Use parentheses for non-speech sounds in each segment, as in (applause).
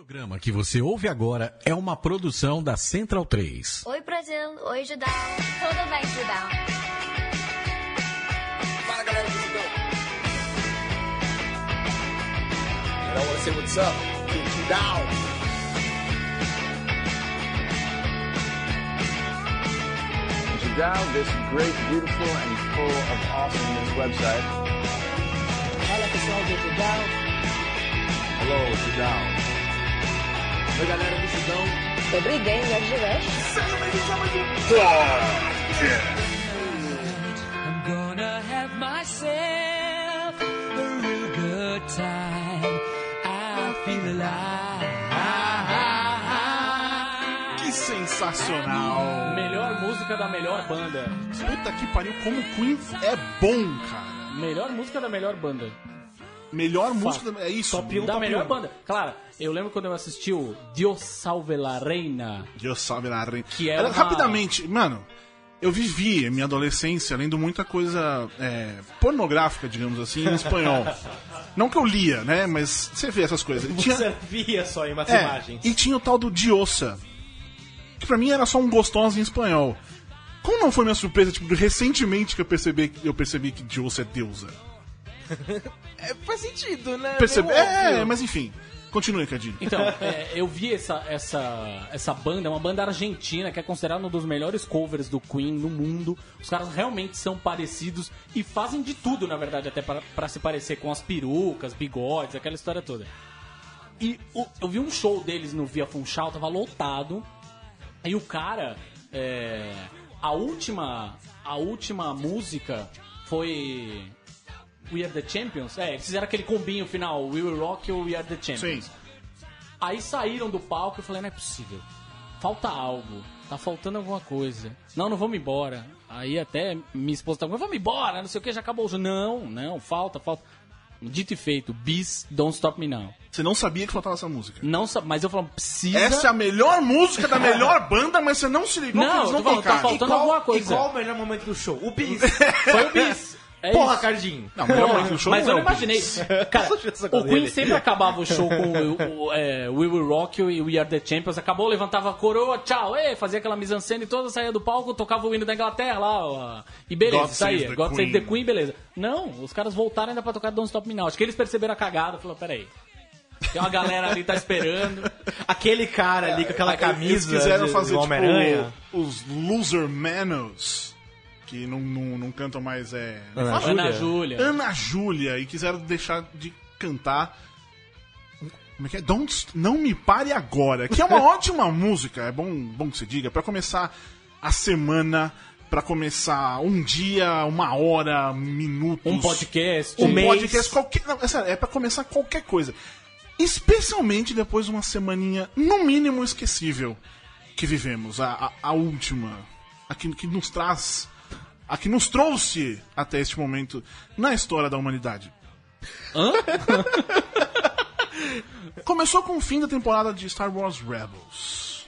programa que você ouve agora é uma produção da Central 3. Oi, Brasil. Oi, Judão. Tudo bem, Judão? Fala galera do Judão. I don't wanna say what's up. Get you down. Down this great, beautiful, and full of awesomeness website. Fala pessoal do Judão. Hello, Down. Oi, galera do Sidão. Sobre Game é of the West. Sejam bem-vindos a mais um Podcast. I'm gonna have myself a real good time. I feel alive. Que sensacional! Melhor música da melhor banda. Puta que pariu, como Queen é bom, cara. Melhor música da melhor banda. Melhor música, da- é isso. Top 1 da melhor banda. Claro, eu lembro quando eu assisti o Dios Salve la Reina. Deus salve la reina. Que é Era- uma- Rapidamente, mano, eu vivi minha adolescência lendo muita coisa é, pornográfica, digamos assim, em espanhol. (laughs) Não que eu lia, né? Mas você vê essas coisas. E tinha- Você via só em umas É, imagens. e tinha o tal do Diosa. Que pra mim era só um gostoso em espanhol. Como não foi minha surpresa, tipo, recentemente que eu percebi, eu percebi que Diosa é deusa. (laughs) É, faz sentido, né? Percebe? É, óbvio. mas enfim. Continue, Cadinho. Então, (laughs) é, eu vi essa, essa, essa banda, é uma banda argentina que é considerada um dos melhores covers do Queen no mundo. Os caras realmente são parecidos e fazem de tudo, na verdade, até pra pra se parecer com as perucas, bigodes, aquela história toda. E o- eu vi um show deles no Via Funchal, tava lotado. E o cara, é, a última, a última música foi We Are the Champions. É, eles fizeram aquele combinho final, We Will Rock ou We Are the Champions. Sim. Aí saíram do palco e eu falei, não é possível. Falta algo. Tá faltando alguma coisa. Não, não vamos embora. Aí até minha esposa tá vamos embora, não sei o que, já acabou o jogo. Não, não, falta, falta. Dito e feito, Bis, Don't Stop Me Now. Você não sabia que faltava essa música. Não, sa- mas eu falo, precisa... Essa é a melhor música da melhor (laughs) banda, mas você não se ligou Não, que eles não tô falando, tá tocaram. faltando alguma coisa. E qual o melhor momento do show? O bis. (laughs) Foi o Bis. É Porra, isso. Cardinho. Não, melhor Porra, show mas não eu é não imaginei. Cara, (laughs) o Queen dele. sempre acabava o show com o, o, é, We Will Rock You e We Are the Champions. Acabou, levantava a coroa, tchau, ei, fazia aquela mise-en-scène toda, saía do palco, tocava o hino da Inglaterra lá, ó, e beleza, God saía. the God Save the Queen. Queen, beleza. Não, os caras voltaram ainda pra tocar Don't Stop Me Now. Acho que eles perceberam a cagada, falaram, peraí. Tem uma galera ali tá esperando. (laughs) Aquele cara ali com aquela Eles camisa quiseram de- fazer Homem-Aranha. tipo os Loser Manos, que não, não, não cantam mais é, Ana Ana Júlia. Ana Júlia e quiseram deixar de cantar. Como é que é? Don't, não me pare agora, que é uma (laughs) ótima música, é bom, bom que se diga, pra começar a semana, pra começar um dia, uma hora, minutos. Um podcast. Um mês. podcast, qualquer. Não, é é pra começar qualquer coisa. Especialmente depois de uma semaninha, no mínimo, esquecível que vivemos. A, a, a última. A que, que nos traz. A que nos trouxe até este momento na história da humanidade. (laughs) Começou com o fim da temporada de Star Wars Rebels.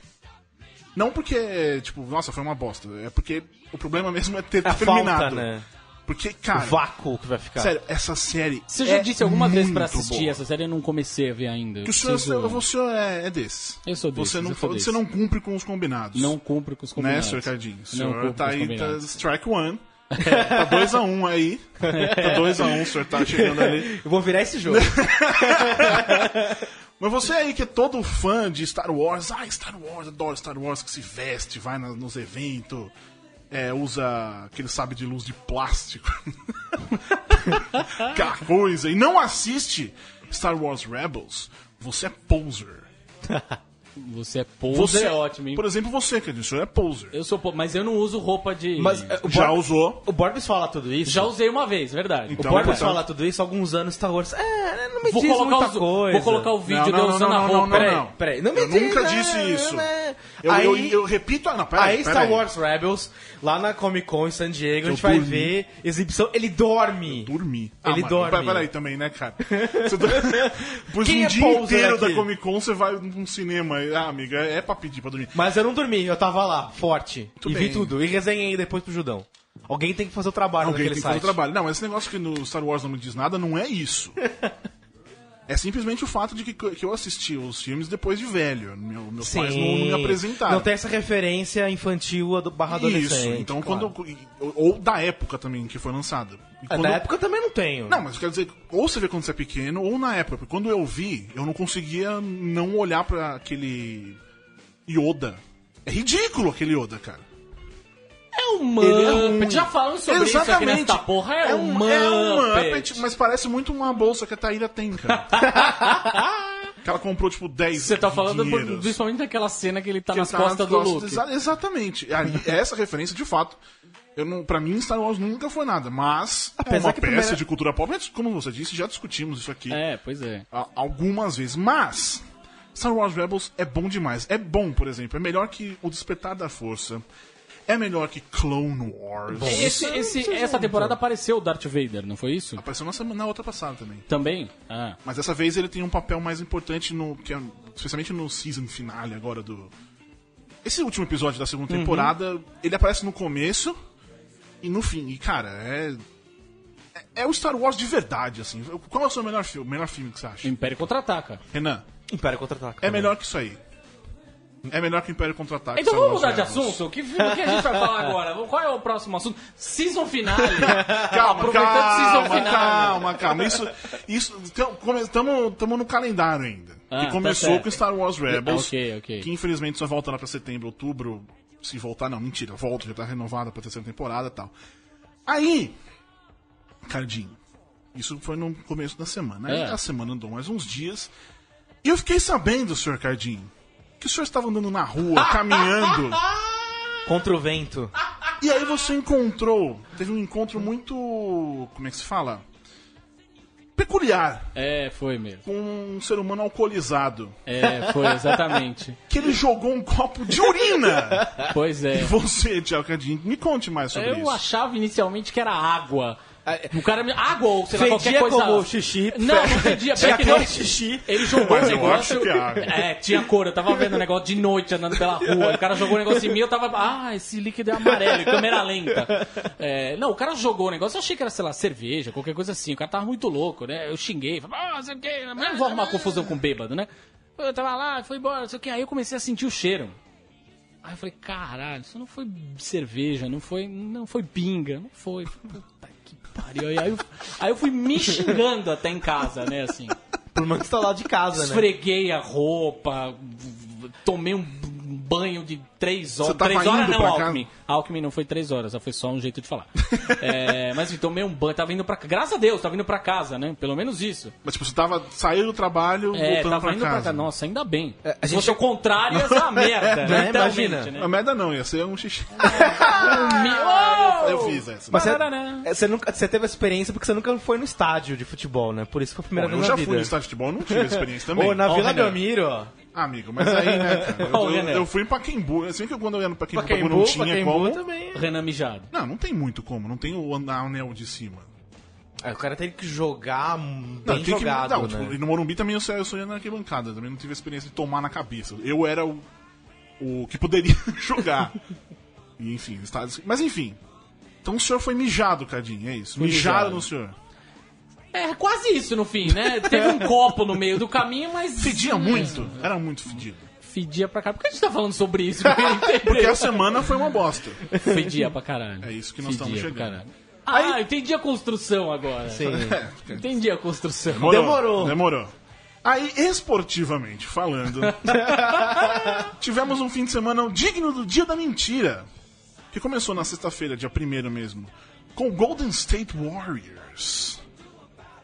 Não porque, tipo, nossa, foi uma bosta. É porque o problema mesmo é ter A terminado. falta, né? Porque, O cara, vácuo que vai ficar. sério, essa série. Você já é disse algumas vezes pra muito assistir boa. essa série, eu não comecei a ver ainda. Que o senhor, Preciso- você é, é desses. Eu sou desses, Você não, sou você não cumpre com os combinados. Não cumpre com os Né, combinados. senhor Cardinho? O Não senhor tá aí, tá strike one. tá 2x1 um aí. Tá 2x1, um, o senhor tá chegando ali. Eu vou virar esse jogo. (laughs) Mas você aí que é todo fã de Star Wars, ah, Star Wars, adoro Star Wars, que se veste, vai nos eventos, é, usa aquele sabre de luz de plástico. Aquela coisa. E não assiste Star Wars Rebels, você é poser. (laughs) Você é poser, é ótimo, hein? Por exemplo, você, que o senhor é poser. Eu sou po- mas eu não uso roupa de. Mas é, o Já Bor- usou. O Borbs fala tudo isso. Já usei uma vez, verdade. Então, o Borbs então- fala tudo isso há alguns anos Star Wars. É, não me vou, diz colocar muita os- coisa. vou colocar o vídeo Não, de eu não, usando não, a não, roupa. não, Peraí. não. Peraí, não me Eu diz, nunca né, disse isso. né? Eu, aí, eu, eu repito. Ah, não, peraí. aí peraí. Star Wars Rebels, lá na Comic Con em San Diego, a Eu gente vai dormi. ver exibição. Ele dorme. Dormir. Ele mano, dorme. pera- Peraí também, né, cara? Você (laughs) Quem um é dia poser inteiro da Comic Con, você vai num cinema. Ah, amiga, é pra pedir pra dormir. Mas eu não dormi, eu tava lá, forte. e bem. vi tudo. E resenhei depois pro Judão. Alguém tem que fazer o trabalho Alguém naquele tem que fazer site. o trabalho. Não, esse negócio que no Star Wars não me diz nada não é isso. (laughs) É simplesmente o fato de que, que eu assisti os filmes depois de velho. Meu, meus Sim. pais não, não me apresentaram. Não tem essa referência infantil do barra Isso, adolescente. então claro. quando. eu- Ou da época também que foi lançada. E Ah, quando- Na época eu também não tenho. Não, mas quer dizer, ou você vê quando você é pequeno, ou na época. Porque quando eu vi, eu não conseguia não olhar pra aquele. Yoda. É ridículo aquele Yoda, cara. É um é Muppet. ruim. Já falamos sobre isso aqui porra. É, um Muppet. É um Muppet, mas parece muito uma bolsa que a Taíra tem, cara. (laughs) que ela comprou, tipo, 10 Você tá falando dinheiros. principalmente daquela cena que ele tá Que nas tá costas do Luke. exa- exatamente. Essa referência, de fato, eu não, pra mim, Star Wars nunca foi nada. Mas é Apesar uma que peça primeira- de cultura pop. Mas, Como você disse, já discutimos isso aqui É, pois é. algumas vezes. Mas Star Wars Rebels é bom demais. É bom, por exemplo. É melhor que O Despertar da Força. É melhor que Clone Wars. Esse, esse- essa temporada apareceu o Darth Vader, não foi isso? Apareceu na, na outra passada também. Também? Ah. Mas dessa vez ele tem um papel mais importante no. Que é, especialmente no season finale agora do. Esse último episódio da segunda temporada, ele aparece no começo e no fim. E, cara, é. É, é o Star Wars de verdade, assim. Qual é o seu melhor filme? Melhor filme que você acha? Império Contra-Ataca. Renan, Império Contra-Ataca. é melhor que isso aí. É melhor que o Império Contra-Ataque. Então vamos mudar de assunto? O que, que a gente vai falar agora? (laughs) Qual é o próximo assunto? Season finale. (laughs) Calma, Aproveitando season calma, finale. calma, calma. Isso, isso, estamos no calendário ainda. Ah, que começou tá com Star Wars Rebels. Ok, ok. Que infelizmente só volta lá pra setembro, outubro. Se voltar, não, mentira, volta, já tá renovada pra terceira temporada e tal. Aí, Cardinho, isso foi no começo da semana. Aí É. a semana andou mais uns dias. E eu fiquei sabendo, senhor Cardinho, que o senhor estava andando na rua, (laughs) caminhando. Contra o vento. E aí você encontrou, teve um encontro muito, como é que se fala? Peculiar É, foi mesmo. com um ser humano alcoolizado, É, foi, exatamente. (laughs) que ele jogou um copo de urina. Pois E é. você, Tiago Cadinho, me conte mais sobre Eu isso. achava inicialmente que era água. O cara me... Água ou sei lá, qualquer coisa. como xixi. Não, não (laughs) fedia. Tinha cor não. de xixi. Ele jogou o Mas negócio. acho que é tinha cor. Eu tava vendo o negócio de noite andando pela rua. O cara jogou o negócio em mim, eu tava. Ah, esse líquido é amarelo, câmera lenta. É, não, o cara jogou o negócio, eu achei que era, sei lá, cerveja, qualquer coisa assim. O cara tava muito louco, né? Eu xinguei, falei, ah, não sei o quê, mas não vou arrumar confusão com bêbado, né? Eu tava lá, foi embora, não sei o quê. Aí eu comecei a sentir o cheiro. Aí eu falei, caralho, isso não foi cerveja, não foi, não foi pinga, não foi. Puta pariu. Aí eu, aí eu fui me xingando até em casa, né, assim. Por mais que tá lá de casa, né? Esfreguei a roupa, tomei um banho de três horas. Você tava três horas indo não, pra Alckmin. Alckmin não foi três horas, foi só um jeito de falar. (laughs) É, mas enfim, tomei um banho, tava indo pra Graças a Deus, tava indo pra casa, né? Pelo menos isso. Mas tipo, você tava saiu do trabalho, É, voltando tava pra indo pra casa. casa. Nossa, ainda bem. a Se gente- fosse o contrário, ia ser uma (laughs) merda. Né? literalmente, Imagina. né? Não, merda não, ia ser um xixi. (laughs) Meu- Eu fiz essa. Mas você, é, você, nunca, você teve essa experiência porque você nunca foi no estádio de futebol, né? Por isso foi a primeira Bom, eu vez já na fui vida. no estádio de futebol, eu não tive experiência também. Ou na Vila. Belmiro, ó. Ah, amigo, mas aí, né, cara? (laughs) Eu, eu, Renan. eu fui em Paquembu. Assim que quando eu ia no Paquembu, Pacaembu, não tinha Pacaembu como. também. Renan mijado. Não, não tem muito como. Não tem o an- anel de cima. Aí o cara tem que jogar hum, Não, bem tem que- jogado, não, né? tipo, e no Morumbi também eu só, eu ia na arquibancada. Também não tive a experiência de tomar na cabeça. Eu era o, o que poderia (laughs) jogar. E, enfim, estádios- mas enfim. Então o senhor foi mijado, Cadinho, é isso? Mijaram mijado. no senhor. É quase isso no fim, né? Teve um copo no meio do caminho, mas. Fedia muito. Era muito fedido. Fedia pra caralho. Por que a gente tá falando sobre isso? Porque (laughs) a semana foi uma bosta. Fedia pra caralho. É isso que nós Fedia estamos pra chegando. caralho. Ah, entendi a construção agora. Sim. (laughs) Entendi a construção. Demorou. Demorou. Aí, esportivamente falando, (laughs) tivemos um fim de semana digno do Dia da Mentira, que começou na sexta-feira, dia 1 mesmo, com o Golden State Warriors,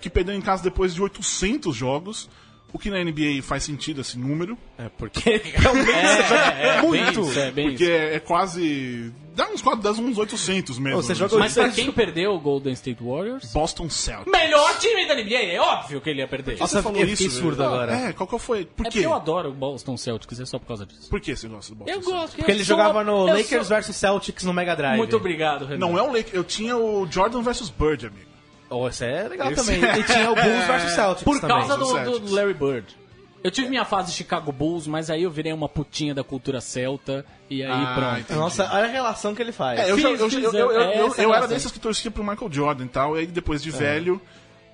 que perdeu em casa depois de 800 jogos, o que na NBA faz sentido esse número, É porque (laughs) realmente joga É, é, muito. bem isso, é bem porque isso. é, é quase... dá uns, dá uns 800 mesmo. Você né? joga Mas pra quem perdeu o Golden State Warriors? Boston Celtics. Melhor time da NBA, é óbvio que ele ia perder. Nossa, Você eu fiquei surdo velho? agora. É, qual que foi? Por é quê? porque eu adoro o Boston Celtics, é só por causa disso. Por que você gosta do Boston Eu gosto. Porque eu ele sou- jogava no eu Lakers sou- vs Celtics no Mega Drive. Muito obrigado, Renan. Não é o Lakers, eu tinha o Jordan versus Bird, amigo. Oh, isso é legal Esse- também. E tinha o Bulls vs Celtics Por também. causa do, do Larry Bird. Eu tive minha fase Chicago Bulls, mas aí eu virei uma putinha da cultura celta e aí Ah, pronto. entendi. Nossa, olha a relação que ele faz. É, eu, Fiz, eu, fiz, eu, eu, eu, é eu- eu era desses que torcia pro Michael Jordan e tal, e aí depois de velho,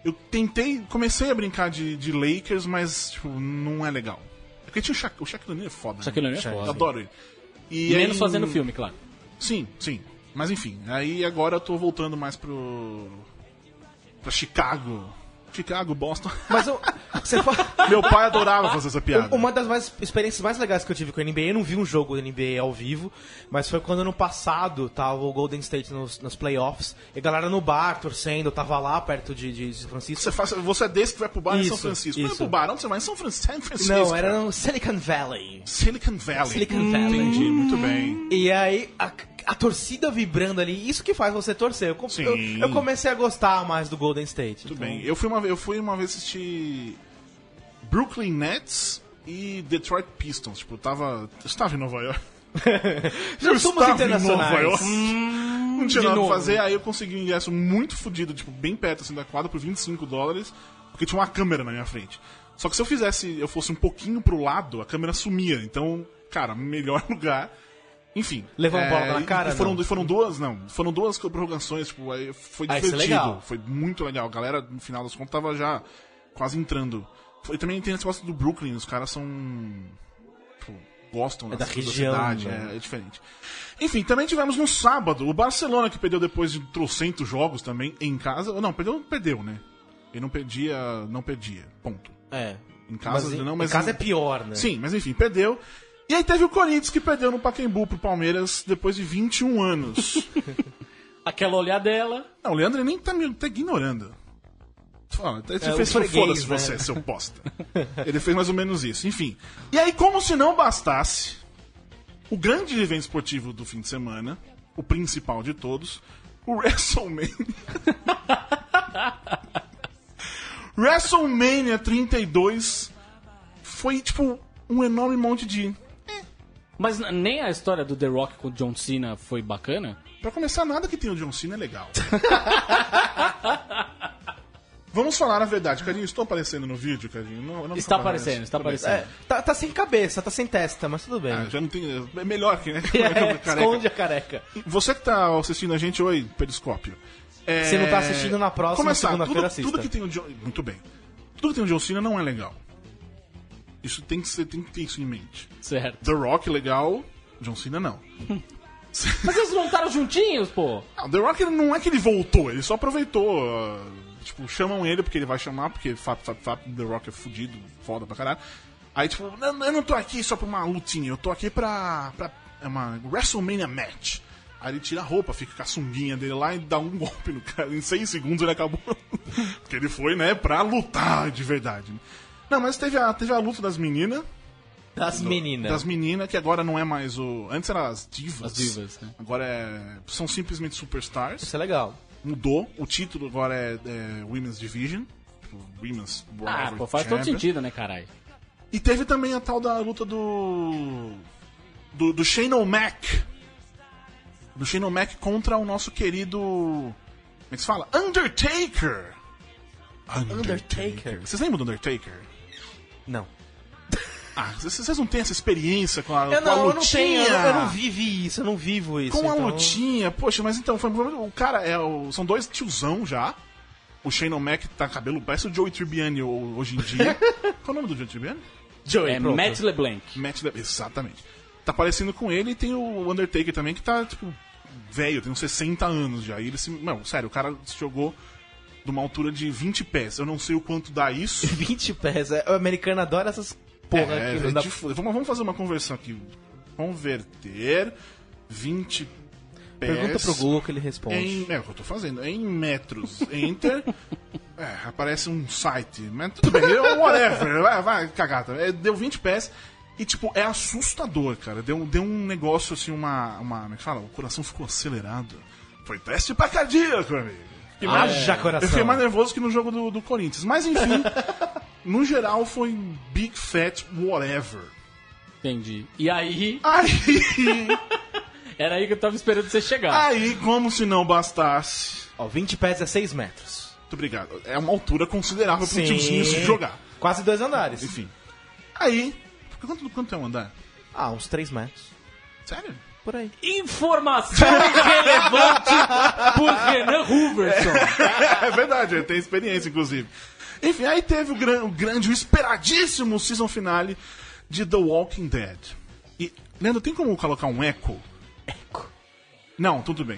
Eu tentei, comecei a brincar de, de Lakers, mas, tipo, não é legal. É porque tinha o Shaq, o Shaquille O'Neal é foda. né? Shaquille O'Neal é foda. adoro ele. E Menos aí- fazendo filme, claro. Sim, sim. Mas enfim, aí agora eu tô voltando mais pro. Pra Chicago. Chicago, Boston. Mas eu, (laughs) você Meu pai adorava fazer essa piada. Uma das mais, experiências mais legais que eu tive com a NBA, eu não vi um jogo da NBA ao vivo, mas foi quando ano passado tava o Golden State nos, nos playoffs, e a galera no bar torcendo, eu tava lá perto de, de São Francisco. Você, faz, você é desse que vai pro bar em São Isso, Francisco. Não é isso. pro bar, onde você vai? Em São Francisco. Não, era no Silicon Valley. Silicon Valley. Silicon Valley. Entendi, muito bem. E aí, a, a torcida vibrando ali, isso que faz você torcer. Eu, eu, eu comecei a gostar mais do Golden State. Muito Então, bem. Eu fui, uma, eu fui uma vez assistir Brooklyn Nets e Detroit Pistons. Tipo, eu tava. Eu estava em Nova York. Já (laughs) eu estava em internacionais. Nova York. não tinha nada novo. pra fazer, aí eu consegui um ingresso muito fodido, tipo, bem perto assim da quadra, por 25 dólares, porque tinha uma câmera na minha frente. Só que se eu fizesse, eu fosse um pouquinho pro lado, a câmera sumia. Então, cara, melhor (laughs) lugar. Enfim. Levou uma bola na e- cara, E foram, não? foram duas, não. Foram duas prorrogações, tipo, aí foi Ah, é divertido. legal. Foi muito legal. A galera, no final das contas, tava já quase entrando. Foi, também tem esse negócio do Brooklyn, os caras são. Tipo, gostam É da região, cidade, né? é, é diferente. Enfim, também tivemos no sábado o Barcelona, que perdeu depois de trocentos jogos também em casa. Não, perdeu, perdeu, né? Ele não perdia, não perdia. Ponto. É. Em casa, mas, não, mas em casa é pior, né? Sim, mas enfim, perdeu. E aí teve o Corinthians que perdeu no Pacaembu pro Palmeiras depois de 21 anos. (laughs) Aquela olhadela. Não, o Leandro nem tá me tá ignorando. Fala, ele É, fez foda-se né? você, seu bosta. (laughs) Ele fez mais ou menos isso. Enfim. E aí, como se não bastasse, o grande evento esportivo do fim de semana, o principal de todos, o (laughs) WrestleMania. WrestleMania 32 foi, tipo, um enorme monte de. Mas nem a história do The Rock com o John Cena foi bacana? Pra começar, nada que tenha o John Cena é legal. (laughs) Vamos falar a verdade, Cadinho. Estou aparecendo no vídeo, Cadinho? Não, não Está aparece. aparecendo, está Tudo bem. aparecendo. É, tá, tá sem cabeça, tá sem testa, mas tudo bem. Ah, já não tem. É melhor que, né? (laughs) É, Careca. esconde a careca. Você que tá assistindo a gente, oi, Periscópio. É... Se não tá assistindo na próxima Começar, segunda-feira, tudo, assista. tudo que tem o John... Muito bem. Tudo que tem o John Cena não é legal. Isso tem que, ser, tem que ter isso em mente. Certo. The Rock legal, John Cena não. (laughs) Mas eles montaram juntinhos, pô. Não, The Rock não é que ele voltou, ele só aproveitou. ah, tipo, chamam ele porque ele vai chamar, porque fap, fap, fap, The Rock é fudido, foda pra caralho. Aí, tipo, "Não, eu não tô aqui só pra uma lutinha, eu tô aqui pra. pra é uma WrestleMania match. Aí ele tira a roupa, fica com a sunguinha dele lá e dá um (laughs) golpe no cara. Em seis segundos ele acabou. (laughs) porque ele foi, né, pra lutar de verdade. né. Não, mas teve a, teve a luta das meninas. Das meninas. Das meninas, que agora não é mais o. Antes era as divas. As divas, né? Agora é. São simplesmente superstars Isso é legal. mudou. O título agora é, é Women's Division. Tipo, Women's Ah, pô, faz todo sentido, né, caralho? E teve também a tal da luta do. Do, do Shane O'Mac. Do Shane O'Mac contra o nosso querido. Como é que se fala? Undertaker! Undertaker. Vocês lembram do Undertaker? Não. (laughs) Ah, vocês não têm essa experiência com a, Eu com a não, eu não lutinha? tenho, eu, eu não vivi isso, eu não vivo isso. Com a então- lutinha, poxa, mas então, foi, o cara é o, são dois tiozão já. O Shane O'Mac tá cabelo, parece o Joey Tribbiani ho- hoje em dia. (laughs) Qual é o nome do Joey Tribbiani? Joey, É pronto. Matt LeBlanc. Matt Le- Exatamente. Tá parecendo com ele e tem o Undertaker também, que tá, tipo, velho, tem uns 60 anos já. E ele se. Não, sério, o cara se jogou de uma altura de 20 pés. Eu não sei o quanto dá isso. (laughs) 20 pés. É, o americano adora essas porra É, aqui. é dá- de vamos, fazer uma conversão aqui. Converter 20 pés. Pergunta pro Google que ele responde. Em, é o que eu tô fazendo. Em metros. Enter. (laughs) é, aparece um site. Mas tudo bem, whatever. Vai, vai cagar. tá? É, deu 20 pés. E, tipo, é assustador, cara. Deu, deu um negócio assim, uma. uma como é que fala? O coração ficou acelerado. Foi teste pra cardíaco, amigo. Fiquei mais- Haja coração. Eu fiquei mais nervoso que no jogo do, do Corinthians. Mas, enfim, (laughs) no geral foi Big Fat Whatever. Entendi. E aí, Aí, (laughs) era aí que eu tava esperando você chegar. aí, como se não bastasse. Ó, 20 pés é 6 metros. Muito obrigado. É uma altura considerável para um tiozinho se jogar. Quase dois andares. Enfim. Aí. Quanto, quanto é um andar? Ah, uns 3 metros. Sério? Por aí. Informação relevante por Renan Huberson. é verdade, ele tem experiência, inclusive. Enfim, aí teve o, gran- o grande, o esperadíssimo season finale de The Walking Dead. E, Leandro, tem como colocar um eco? Eco. Não, tudo bem.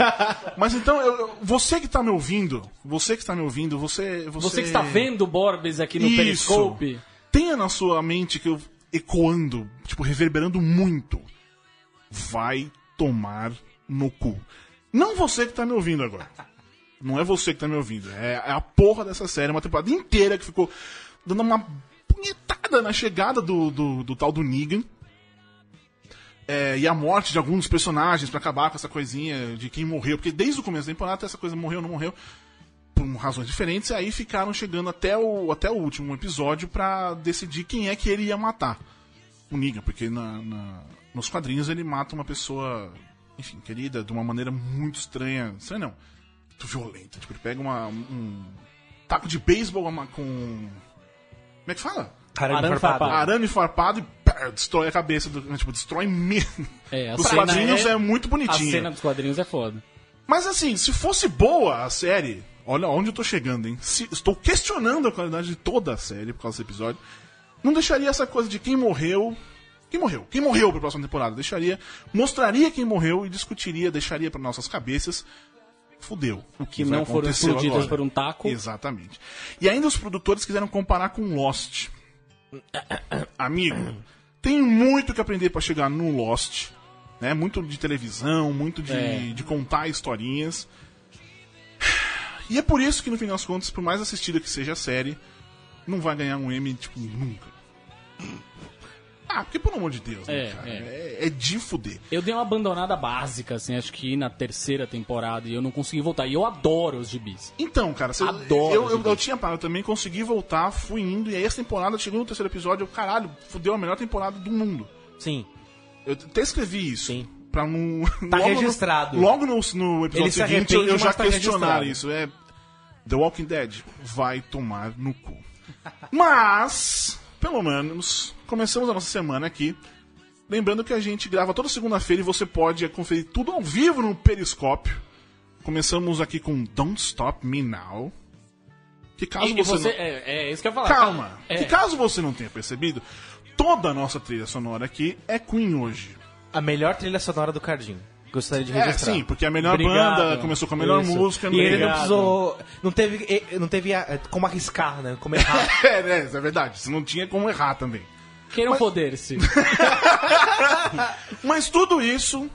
Mas então, eu- você que tá me ouvindo, você que está me ouvindo, você... Você, Você que está vendo o Borbes aqui no Isso. Periscope. Tenha na sua mente que eu ecoando, tipo, reverberando muito. Vai tomar no cu. Não você que tá me ouvindo agora. Não é você que tá me ouvindo. É, é a porra dessa série, uma temporada inteira que ficou dando uma punhetada na chegada do, do, do tal do Negan. É, e a morte de alguns personagens pra acabar com essa coisinha de quem morreu. Porque desde o começo da temporada essa coisa morreu ou não morreu por razões diferentes, e aí ficaram chegando até o, até o último episódio pra decidir quem é que ele ia matar. O Negan, porque na, na- nos quadrinhos ele mata uma pessoa, enfim, querida, de uma maneira muito estranha. Estranha não, muito violenta. Tipo, ele pega uma, um taco de beisebol com. Como é que fala? Arame farpado. Arame farpado e pá, destrói a cabeça do. Tipo, destrói mesmo. É, a Os cena quadrinhos é- é muito A bonitinho. cena dos quadrinhos é foda. Mas assim, se fosse boa a série, olha onde eu tô chegando, hein? Se- estou questionando a qualidade de toda a série por causa desse episódio. Não deixaria essa coisa de quem morreu. Quem morreu? Quem morreu pra próxima temporada? Deixaria. Mostraria quem morreu e discutiria, deixaria pra nossas cabeças. Fudeu. O Que não foram explodidas agora. por um taco. Exatamente. E ainda os produtores quiseram comparar com Lost. (coughs) Amigo, tem muito que aprender pra chegar no Lost. Né? Muito de televisão, muito de, É. de contar historinhas. (sighs) E é por isso que, no fim das contas, por mais assistida que seja a série, não vai ganhar um M, tipo, nunca. Ah, porque pelo amor de Deus, né, É, cara? é. É, é de fuder. Eu dei uma abandonada básica, assim, acho que na terceira temporada e eu não consegui voltar. E eu adoro os gibis. Então, cara, você- Adoro eu, eu, eu tinha parado também, consegui voltar, fui indo, e aí essa temporada chegou no terceiro episódio, eu, caralho, fudeu a melhor temporada do mundo. Sim. Eu até escrevi isso. Sim. Pra não. (laughs) Tá logo no- registrado. logo no, no episódio se seguinte, eu, já tá questionar registrado. isso. É. The Walking Dead vai tomar no cu. Mas, pelo menos, começamos a nossa semana aqui. Lembrando que a gente grava toda segunda-feira e você pode conferir tudo ao vivo no Periscópio. Começamos aqui com Don't Stop Me Now. Que caso E, você, você. não... É, é isso que eu ia falar. Calma. É. Que caso você não tenha percebido, toda a nossa trilha sonora aqui é Queen hoje. A melhor trilha sonora do Cardinho. Gostaria de É, registrar. sim, porque a melhor Obrigado. banda começou com a melhor Isso. música. E ele não precisou. Não teve, não teve como arriscar, né? Como errar. (laughs) É, né, isso é verdade. Você não tinha como errar também. Queiram foder-se. (laughs) Mas tudo isso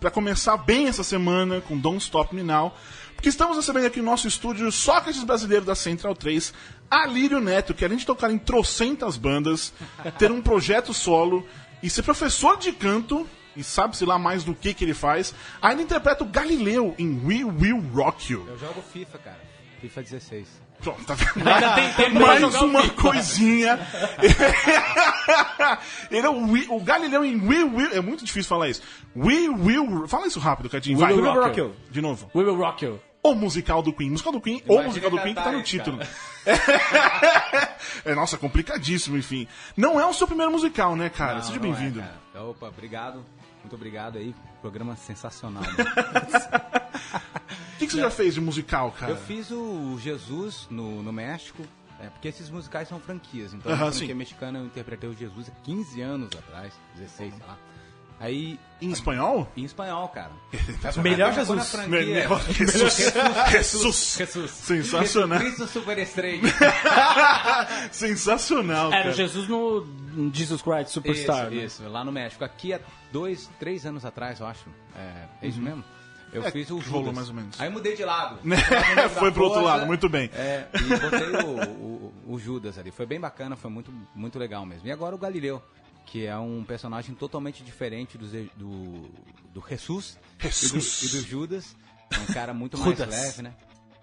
pra começar bem essa semana com Don't Stop Me Now. Porque estamos recebendo aqui no nosso estúdio Sócrates brasileiro da Central 3, Alírio Neto, que além de tocar em trocentas bandas, (laughs) ter um projeto solo e ser professor de canto, e sabe-se lá mais do que que ele faz, ainda interpreta o Galileu em We Will Rock You. Eu jogo FIFA, cara. FIFA 16. Pronto, tá (laughs) vendo? Ainda tem tempo Mais uma FIFA. coisinha. (laughs) Ele é o, We- o Galileu em We Will. É muito difícil falar isso. We Will. Fala isso rápido, Cadinho. We. Will Rock You. De novo. We will rock you. O musical do Queen. Musical do Queen ou musical do Queen que tá no título. (laughs) É, nossa, complicadíssimo, enfim. Não é o seu primeiro musical, né, cara? Não, Seja é, bem-vindo. cara. Opa, obrigado. Muito obrigado aí. Programa sensacional. né? O que, que você já fez de musical, cara? Eu fiz o Jesus no, no México. É, porque esses musicais são franquias. Então, Aham, a franquia sim. mexicana eu interpretei o Jesus há 15 anos atrás, 16, sei lá. Aí, Em espanhol? em espanhol, cara. (laughs) Melhor Jesus. franquia- Melhor (laughs) Jesus. Jesus. Jesus. Sensacional. Cristo Superestrela. (laughs) Sensacional, Era cara. o Jesus no Jesus Christ Superstar. Isso, né? isso, lá no México. Aqui há dois, três anos atrás, eu acho. É, é isso mesmo? Eu É, fiz o Judas. mais ou menos. Aí eu mudei de lado. (laughs) Foi pro outro lado, muito bem. É, e botei o, o- o Judas ali. Foi bem bacana, foi muito, muito legal mesmo. E agora o Galileu, que é um personagem totalmente diferente do, do, do Jesus, Jesus. E, do, e do Judas. É um cara muito mais Judas. leve, né?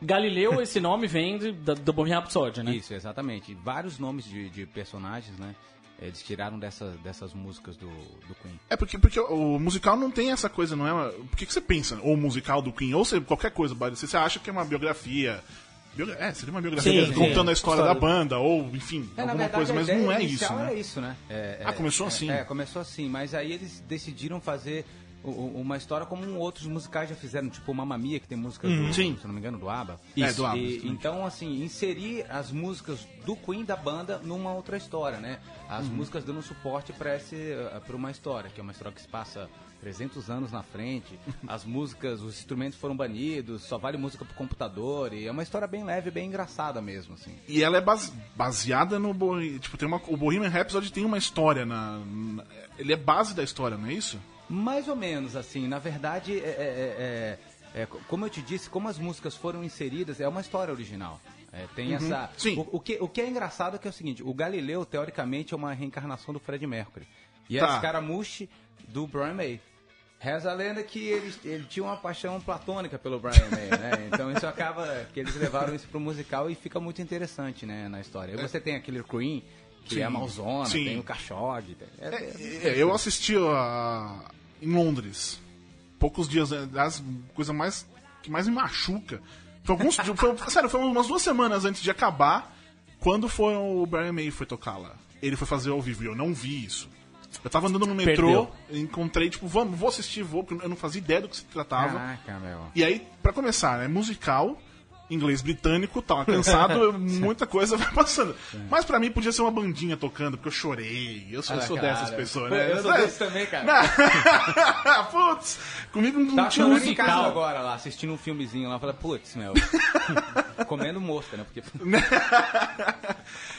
Galileu, esse nome vem da- do Bohemian Rhapsody, né? Isso, exatamente. Vários nomes de, de personagens, né? Eles tiraram dessa, dessas músicas do, do Queen. É porque, porque o musical não tem essa coisa, não é? Uma... Por que, que você pensa? Ou musical do Queen, ou você, qualquer coisa, se você acha que é uma biografia. biogra- É, seria uma biografia Sim, contando sim. a história História da banda, ou enfim, É, alguma verdade, coisa, mas não é isso, inicial né? era isso, né? É, Ah, é, começou é, assim. É, começou assim, mas aí eles decidiram fazer uma história como outros musicais já fizeram, tipo Mamma Mia, que tem música, Uhum. do, Sim. se não me engano, do ABBA. É, do ABBA, E- então, assim, inserir as músicas do Queen da banda numa outra história, né? As Uhum. músicas dando suporte para para uma história, que é uma história que se passa 300 anos na frente. (laughs) As músicas, os instrumentos foram banidos, só vale música pro computador. E é uma história bem leve, bem engraçada mesmo, assim. E ela é base- baseada no. Tipo, tem uma, o Bohemian Rhapsody tem uma história na, na- Ele é base da história, não é isso? Mais ou menos, assim. Na verdade, é, é- é- é- como eu te disse, como as músicas foram inseridas, é uma história original. É, tem Uhum. essa. O, o que, o que é engraçado é que é o seguinte: o Galileu, teoricamente, é uma reencarnação do Fred Mercury. E é Tá. a escaramuche do Brian May. Reza a lenda que ele, ele tinha uma paixão platônica pelo Brian May, né? (laughs) Então isso acaba que eles levaram isso pro musical e fica muito interessante, né, na história. Aí você tem aquele Queen, que Sim. é a Malzona, Sim. tem o Cachorro. tem- é- é- É, eu assisti a, em Londres. Poucos dias. é, Das coisa mais. que mais me machuca. Foi alguns. (laughs) foi, sério, foi umas duas semanas antes de acabar. Quando foi o Brian May foi tocar lá. Ele foi fazer ao vivo e eu não vi isso. Eu tava andando no metrô, Perdeu. encontrei, tipo, vamos, vou assistir, vou, porque eu não fazia ideia do que se tratava. Caraca, meu. E aí, pra começar, é musical, inglês britânico, tava cansado, (laughs) muita coisa vai passando. Mas pra mim podia ser uma bandinha tocando, porque eu chorei. Eu sou, eu Ah, sou cara. dessas pessoas, né? Eu sou desse também, cara. Não. (laughs) Putz, comigo não Tava tinha chorando em casa agora lá, assistindo um filmezinho lá. Falei, putz, meu. (laughs) comendo mosca, né? Porque.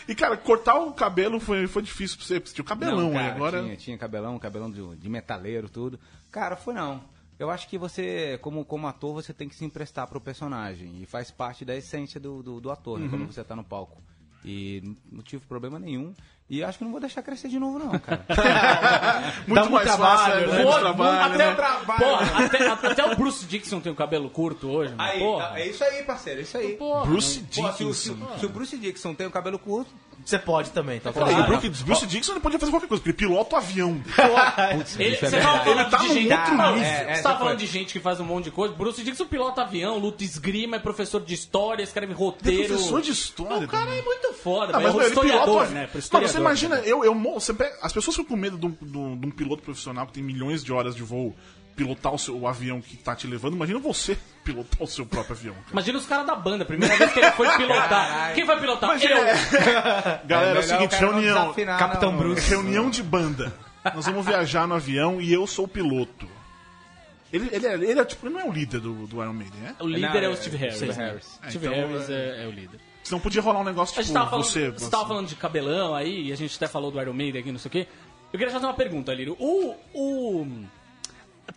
E, cara, cortar o cabelo foi, foi difícil pra você, porque tinha o cabelão, Não, né? cara, Agora... tinha, tinha cabelão, cabelão de, de metaleiro, tudo. Cara, foi não. Eu acho que você, como, como ator, você tem que se emprestar pro personagem. E faz parte da essência do, do, do ator, né? Uhum. Quando você tá no palco. E não tive problema nenhum. E acho que não vou deixar crescer de novo, não, cara. (laughs) Muito mais fácil, né? Pô, Menos trabalho, até, né? o- porra, até, até o Bruce Dixon tem o cabelo curto hoje, mano. Aí, porra. é isso aí, parceiro, é isso aí. Porra. Bruce Pô, se, o- se Dickinson. o- se o Bruce Dixon tem o cabelo curto, Você pode também, tá Pô, e o falando? Bruce, Bruce Dixon ele podia fazer qualquer coisa, porque ele pilota o avião. (laughs) Ele, Isso é você tava verdade. falando Ele tá de num gente, outro Não, nível. é, É, você tava foi. falando de gente que faz um monte de coisa. Bruce Dixon pilota avião, luta esgrima, é professor de história, escreve Ele é roteiro. professor de história. O cara é muito foda, Ah, velho. mas é um ele pilota o historiador, avião. né? Pro Mano, historiador, você imagina, né? eu, eu morro, você pega- as pessoas ficam com medo de um, de um- de um piloto profissional que tem milhões de horas de voo pilotar o, seu, o avião que tá te levando. Imagina você (laughs) pilotar o seu próprio avião. cara. Imagina os caras da banda, primeira vez que ele foi pilotar. Quem vai pilotar? Imagina- Eu. (laughs) Galera, é, o melhor seguinte, reunião. desafinar, Capitão não, Bruce. Reunião de banda. Nós vamos viajar no avião e eu sou o piloto. Ele, ele, é, ele é, tipo, ele não é o líder do, do Iron Maiden, né? O líder Não, é o é- Steve Harris. Steve né? Harris. Steve então, Harris é, é o líder. Senão podia rolar um negócio A tipo gente tava falando, você. você tava falando de cabelão aí, e a gente até falou do Iron Maiden aqui, não sei o quê. Eu queria fazer uma pergunta, Lírio. O, o...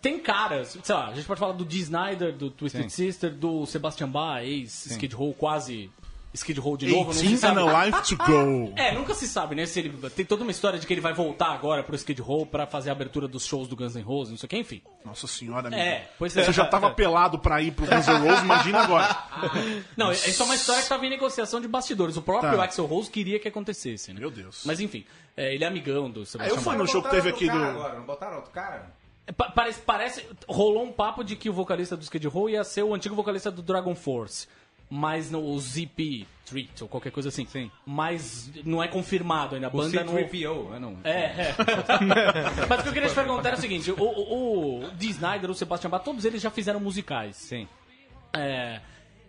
Tem caras, sei lá, a gente pode falar do Dee Snyder, do Twisted Sim. Sister, do Sebastian Bach, ex-Skid Row, quase Skid Row de novo. Não se 18 sabe. a life to go. É, nunca se sabe, né? Se ele tem toda uma história de que ele vai voltar agora pro Skid Row pra fazer a abertura dos shows do Guns N' Roses, não sei o que, enfim. Nossa senhora, amigo. É, pois é. Você já tava pelado pra ir pro Guns N' Roses, imagina agora. (laughs) Não, isso é uma história que tava em negociação de bastidores. O próprio Tá. Axel Rose queria que acontecesse, né? Meu Deus. Mas enfim, é, ele é amigão do Ah, Sebastian eu fui Bach. no show que teve aqui do. Agora, não botaram outro cara? É, pa- Parece, parece. Rolou um papo de que o vocalista do Skid Row ia ser o antigo vocalista do Dragon Force. Mas no o ZP Treat ou qualquer coisa assim. Sim. Mas não é confirmado ainda. A O banda não. C-3PO, eu não... É, é. (laughs) Mas o que eu queria te perguntar é o seguinte: o, o, o Dee Snyder, o Sebastian Bach, todos eles já fizeram musicais. Sim. É,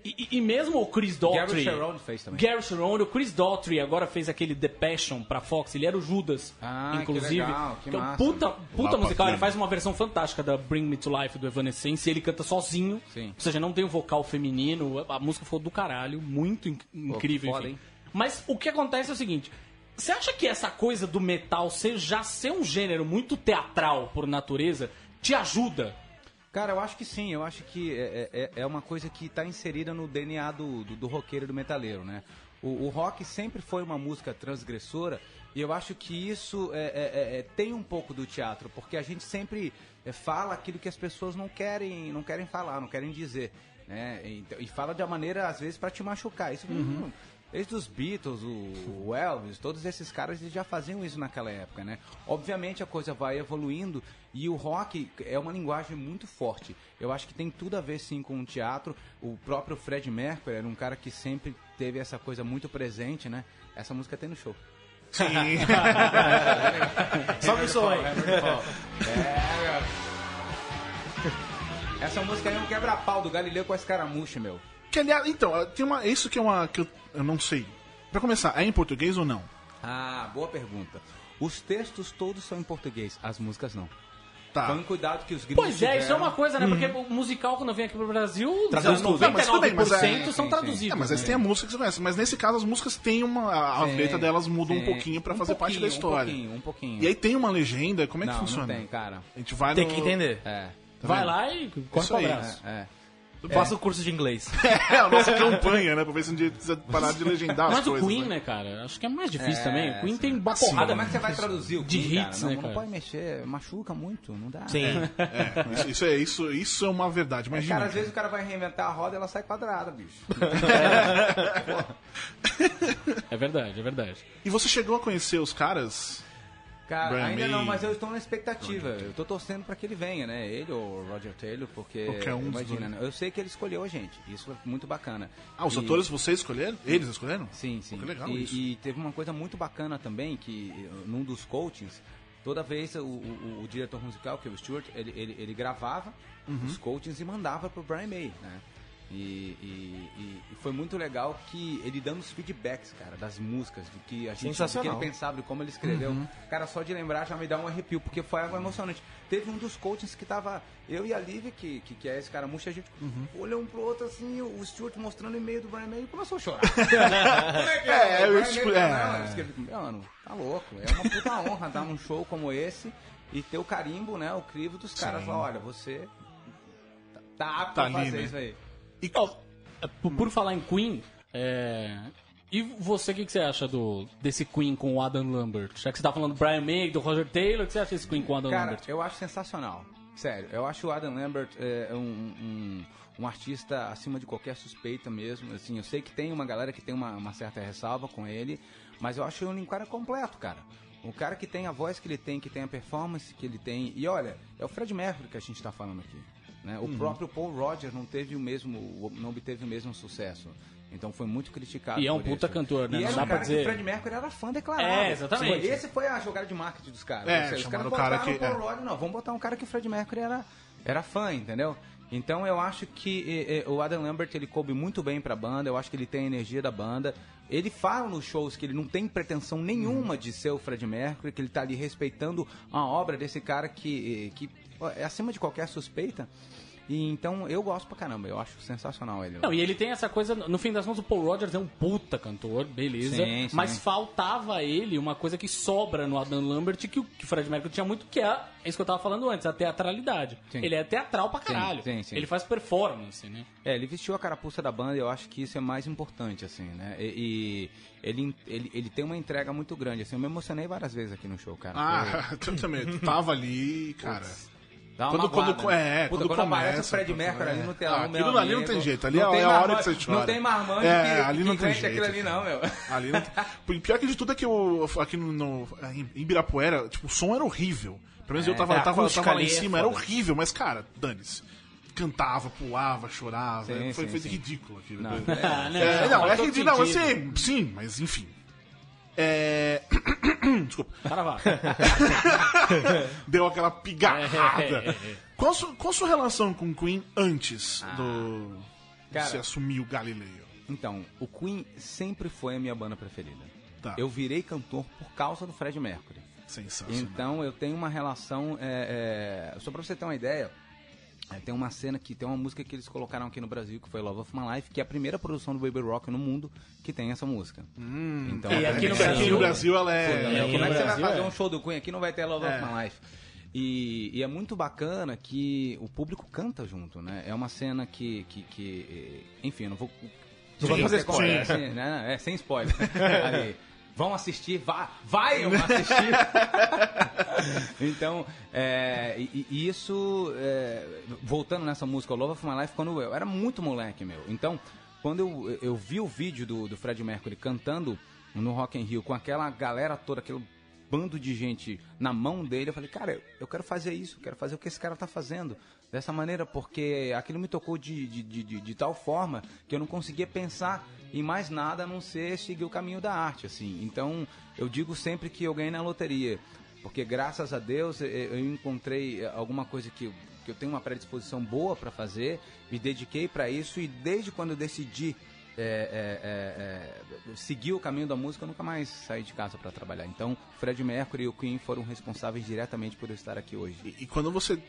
e, e mesmo o Chris Daughtry. Gary Cherone fez também. Gary Cherone, o Chris Daughtry agora fez aquele The Passion pra Fox. Ele era o Judas, Ah, que inclusive. legal, que é um massa. puta, puta Lá musical. Ele faz uma versão fantástica da Bring Me to Life do Evanescence. E ele canta sozinho. Sim. Ou seja, não tem um vocal feminino. A música foi do caralho. Muito inc- incrível. foda, enfim. hein? Mas o que acontece é o seguinte. Você acha que essa coisa do metal ser, já ser um gênero muito teatral por natureza te ajuda Cara, eu acho que sim, eu acho que é, é, é uma coisa que está inserida no DNA do, do, do roqueiro e do metaleiro, né? O, o rock sempre foi uma música transgressora e eu acho que isso é, é, é, tem um pouco do teatro, porque a gente sempre é, fala aquilo que as pessoas não querem, não querem falar, não querem dizer, né? E, e fala de uma maneira, às vezes, para te machucar. Isso não- Desde os Beatles, o o Elvis, todos esses caras eles já faziam isso naquela época, né? Obviamente a coisa vai evoluindo e o rock é uma linguagem muito forte. Eu acho que tem tudo a ver sim com o teatro. O próprio Fred Mercury era um cara que sempre teve essa coisa muito presente, né? Essa música tem no show. Sim. (laughs) Sobe o som aí. Essa música aí é um quebra-pau do Galileu com a escaramucha, meu. Que aliás, então, tem uma. Isso que é uma. que eu, eu não sei. Pra começar, é em português ou não? Ah, boa pergunta. Os textos todos são em português, as músicas não. Tá. Tome cuidado que os gringos Pois é, isso é uma coisa, né? Porque o musical, quando vem aqui pro Brasil, Traduz tudo. 99% Não, mas tudo bem, mas é- são sim, traduzidos. É, mas aí né? tem a música que você conhece. Mas nesse caso, as músicas têm uma. A, Sim, letra delas muda um pouquinho pra Um fazer parte da pouquinho, história. Um pouquinho, um pouquinho. E aí tem uma legenda, como é que não, funciona? não tem, cara. A gente vai Tem no... que entender. É. Vai vendo? lá e corre aí, abraço. É. Faça o curso de inglês. (laughs) É a nossa campanha, né? Pra ver se um dia precisa parar de legendar as Mas o. Queen, né? né, cara? Acho que é mais difícil É, também. O Queen sim. tem uma porrada. Como é que você vai traduzir o de Queen, hits, cara? né, Não, cara? não pode mexer, machuca muito, não dá. Sim. É, isso, isso é, isso, isso é uma verdade, imagina. Cara, às vezes o cara vai reinventar a roda e ela sai quadrada, bicho. É verdade, é verdade. E você chegou a conhecer os caras? Cara, Brian ainda May. não, mas eu estou na expectativa. Eu tô torcendo pra que ele venha, né? Ele ou o Roger Taylor, porque. Qualquer um imagina, né? Eu sei que ele escolheu a gente. Isso é muito bacana. Ah, os E- atores vocês escolheram? Eles escolheram? Sim, sim. Que legal e, isso. e teve uma coisa muito bacana também, que eh, num dos coachings, toda vez o, o- o diretor musical, que é o Stuart, ele, ele, ele gravava Uhum. os coachings e mandava pro Brian May, né? E, e- e- foi muito legal que ele dando os feedbacks, cara, das músicas, do que a gente do que ele pensava, de como ele escreveu. Uhum. Cara, só de lembrar já me dá um arrepio, porque foi algo emocionante. Teve um dos coachings que tava eu e a Lívia, que, que, que é esse cara murcha, a gente Uhum. olhou um pro outro assim, o Stuart mostrando o e-mail do Brian May e começou a chorar. (laughs) É, eu Brian escu- May, é. não, eu escrevi, Mano, tá louco. É uma puta honra estar num show como esse e ter o carimbo, né? O crivo dos caras. Falar, olha, você tá, apto Tá a fazer né? isso aí. E, é, por, falar em Queen, é, e você, o que, que você acha do, desse Queen com o Adam Lambert? Já que você tá falando do Brian May, do Roger Taylor, o que você acha desse Queen com o Adam Cara, Lambert? eu acho sensacional. Sério, eu acho o Adam Lambert é, um, um, um artista acima de qualquer suspeita mesmo. Assim, eu sei que tem uma galera que tem uma, uma certa ressalva com ele, mas eu acho ele um cara completo, cara. O cara que tem a voz que ele tem, que tem a performance que ele tem. E olha, é o Fred Mercury que a gente tá falando aqui. Né? O próprio Paul Rogers não teve o mesmo, não obteve o mesmo sucesso. Então foi muito criticado. E é um por puta isso. cantor, né? E Não era dá um pra cara dizer- que o Fred Mercury era fã declarado. É, exatamente. Sim, Esse foi a jogada de marketing dos caras. É, seja, os caras o cara botaram que- o Paul é. Rogers, não, vamos botar um cara que o Fred Mercury era, era fã, entendeu? Então eu acho que o Adam Lambert ele coube muito bem pra banda, eu acho que ele tem a energia da banda. Ele fala nos shows que ele não tem pretensão nenhuma de ser o Fred Mercury, que ele tá ali respeitando a obra desse cara que, que acima de qualquer suspeita. E então eu gosto pra caramba, eu acho sensacional ele. Não, e ele tem essa coisa, no fim das contas, o Paul Rogers é um puta cantor, beleza. Sim, sim. Mas faltava a ele uma coisa que sobra no Adam Lambert que o, que o Fred Mercury tinha muito, que é é isso que eu tava falando antes, a teatralidade. Sim. Ele é teatral pra caralho. sim, sim. Ele faz performance, né? É, ele vestiu a carapuça da banda e eu acho que isso é mais importante, assim, né? E, e ele, ele, ele tem uma entrega muito grande, assim. Eu me emocionei várias vezes aqui no show, cara. ah, tu também. Tu tava ali, cara. Dá Quando- uma quando- magoada, né? é, Puta, quando quando aparece o começa, Fred Mercury ali é. no telão, Ah, aquilo ali não tem jeito, ali é- tem é a hora que você chora. Não tem marmanjo É, que, ali não que tem jeito. aquilo ali não, meu. Ali não tem... (laughs) Pior que de tudo é que o, aqui no, no- em Ibirapuera, tipo, o som era horrível. Pelo menos eu tava, é, eu tava, eu acústica tava lá em ali é cima, era horrível, mas cara, dane-se. Cantava, pulava, chorava. Sim, foi sim, foi sim. ridículo aquilo. Não, (laughs) não, É, não, é ridículo. Não, eu sei, sim, mas enfim. É. (coughs) Desculpa. (laughs) Deu aquela pigarrada. É, é, é. Qual, a sua, qual sua relação com o Queen antes Ah. do. Cara. de se assumir o Galileu? Então, o Queen sempre foi a minha banda preferida. Tá. Eu virei cantor por causa do Fred Mercury. Sensacional. Então eu tenho uma relação. é, é, só pra você ter uma ideia, é, tem uma cena que tem uma música que eles colocaram aqui no Brasil, que foi Love of My Life, que é a primeira produção do Baby Rock no mundo que tem essa música. então, E aqui no Porque aqui no Brasil- Brasil ela é. Como é que você vai Brasil, fazer é. um show do Queen aqui não vai ter Love É. of My Life? E, e é muito bacana que o público canta junto, né? É uma cena que, que, que eh, enfim, eu não vou Sim, vou fazer spoiler, assim, né? É, sem spoiler. (laughs) Aí, vão assistir, vá, vai assistir. (laughs) então, é, e, e isso, é, voltando nessa música Love of My Life, quando eu era muito moleque, meu. Então, quando eu, eu vi o vídeo do, do Fred Mercury cantando no Rock in Rio com aquela galera toda, aquele bando de gente na mão dele, eu falei, cara, eu, eu quero fazer isso, eu quero fazer o que esse cara tá fazendo dessa maneira, porque aquilo me tocou de, de, de, de- de tal forma que eu não conseguia pensar em mais nada a não ser seguir o caminho da arte, assim. Então, eu digo sempre que eu ganhei na loteria. Porque graças a Deus eu, encontrei alguma coisa que, que eu tenho uma predisposição boa para fazer, me dediquei para isso e desde quando eu decidi é, é, é, seguir o caminho da música, eu nunca mais saí de casa para trabalhar. Então, Fred Mercury e o Queen foram responsáveis diretamente por eu estar aqui hoje. E, e quando você.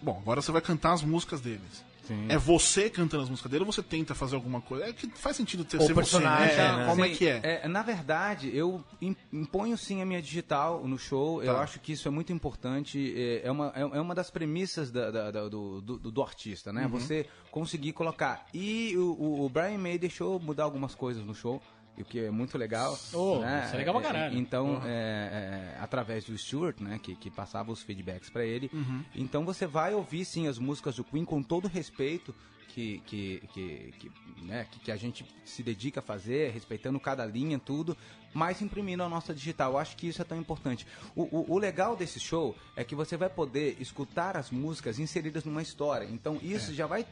É... Bom, agora você vai cantar as músicas deles. Sim. É você cantando as músicas dele ou você tenta fazer alguma coisa? É que faz sentido ter ser personagem, você, né? né? Como é Sim, que é? Na verdade, eu im- imponho sim a minha digital no show. Eu Tá. acho que isso é muito importante. É é uma, é é uma das premissas da- da- da- do, do, do artista, né? Uhum. Você conseguir colocar. E o, o- o Brian May deixou mudar algumas coisas no show. O que é muito legal. Oh, né? isso é legal pra caralho. Então, é, é, através do Stuart, né, que, que passava os feedbacks pra ele. Uhum. Então você vai ouvir sim as músicas do Queen com todo o respeito que, que, que, que, né, que, que a gente se dedica a fazer, respeitando cada linha, tudo, mas imprimindo a nossa digital. Eu acho que isso é tão importante. O, o, o legal desse show é que você vai poder escutar as músicas inseridas numa história. Então isso já vai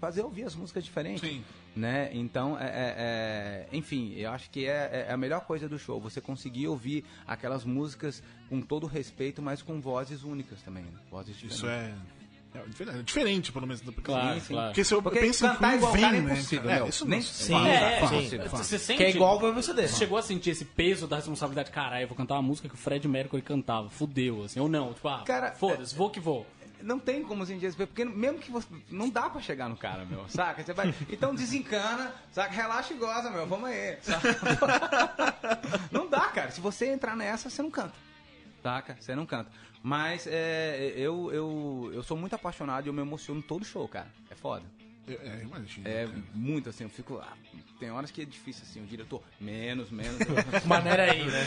fazer ouvir as músicas diferentes. Sim. Né? Então, é, é- é- enfim, eu acho que é, é a melhor coisa do show. Você conseguir ouvir aquelas músicas com todo respeito, mas com vozes únicas também. né? Vozes diferentes. Isso é. É diferente, é diferente, pelo menos. Porque, Claro, sim. claro. porque se eu Porque penso em cantar Queen, igual o vem, cara é né? impossível, meu. É, isso Nem- Sim, fala, É, fala. é, você sente, Que é igual o você Você chegou a sentir esse peso da responsabilidade, caralho, eu vou cantar uma música que o Fred Mercury cantava, fudeu, assim, ou não, tipo, ah, Cara, foda-se, vou que vou. Não tem como assim dizer, porque mesmo que você. Não dá pra chegar no cara, meu, saca? Você vai. Então desencana, saca? Relaxa e goza, meu, vamos aí. saca? (laughs) Não dá, cara. Se você entrar nessa, você não canta. Saca? Você não canta. Mas é, eu, eu, eu sou muito apaixonado e eu me emociono todo show, cara. É foda. É, é, imagina. É cara. muito assim, eu fico. ah, tem horas que é difícil assim, o diretor, menos, menos. (laughs) Maneira aí, né?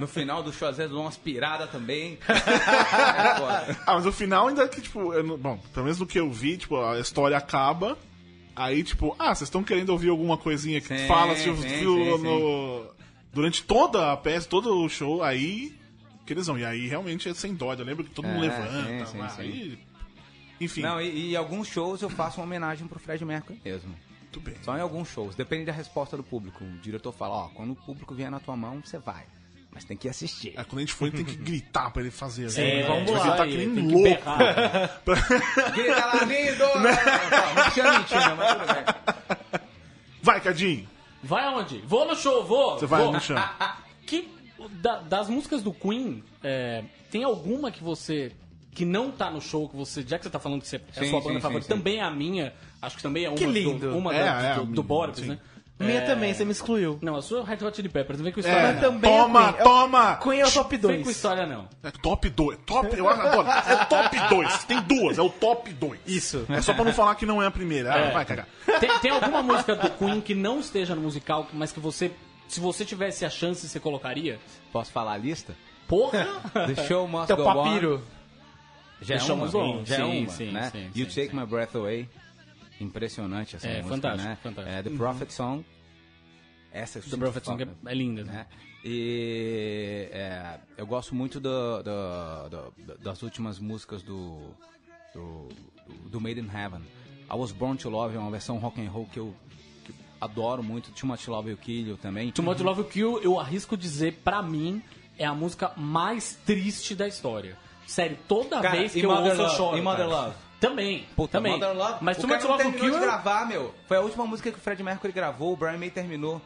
no final do show, às vezes, dou umas piradas também. (laughs) É. Ah, mas o final ainda que, tipo, não- bom, pelo menos do que eu vi, tipo, a história acaba. Aí, tipo, ah, vocês estão querendo ouvir alguma coisinha que Sim, fala se sim, viu sim, no. Durante toda a peça, todo o show, aí. Que eles vão. E aí realmente é sem dó. Eu lembro que todo mundo É, levanta. sim, sim, lá, sim. Enfim, Não, e, e alguns shows eu faço uma homenagem pro Fred Mercury mesmo. muito bem. Só em alguns shows. Depende da resposta do público. O diretor fala, ó, quando o público vier na tua mão, você vai. Mas tem que assistir. É, quando a gente for, tem que gritar pra ele fazer. Sim, né? vamos Vai lá, gritar e que nem tem que louco. berrar. (laughs) Grita lá, lindo! Não, não tinha mentira, mas tudo bem. Vai, Cadinho. Vai aonde? Vou no show, vou! Você vai vou. no chão. (laughs) Que, da- das músicas do Queen, é, tem alguma que você. Que não tá no show, que você. Já que você tá falando que você, é a sua sim, banda sim, favorita, sim. também é a minha. Acho que também é uma, Que do- lindo. uma É, da- é, do, do sim. Borbs, né? Minha também, você me excluiu. Não, a sua é Red Hot Chili Peppers, não vem com É, história. Mas também é toma. Eu- toma! Queen é o top Não vem com 2. história, não. É top 2. Top, eu adoro. É top 2. Tem duas, é o top 2. Isso. É só pra não falar que não é a primeira. Ah, É. vai cagar. Tem, tem alguma música do Queen que não esteja no musical, mas que você. Se você tivesse a chance, você colocaria? Posso falar a lista? Porra! The Show Must Teu Go papiro. On. Já é uma, Go On. já é Sim, uma, sim, né? sim, You Take. My Breath Away. Impressionante essa É, música, fantástico, né? fantástico. É, The Prophet Song. Essa eu The Prophet Song é, é linda. né? E é, eu gosto muito do- do- do- das últimas músicas do, do, do Made in Heaven. I Was Born to Love é uma versão rock and roll que eu, que eu adoro muito. Too Much Love Will Kill You também. Too Much Love Will Kill, eu arrisco dizer, pra mim, é a música mais triste da história. Sério, toda Cara, vez que eu Mother ouço eu choro. E Mother cara. Love? Também, Puta, também. Mother Love. Mas o Too cara Much não Love Will terminou Kill... de gravar, meu. Foi a última música que o Fred Mercury gravou, o Brian May terminou.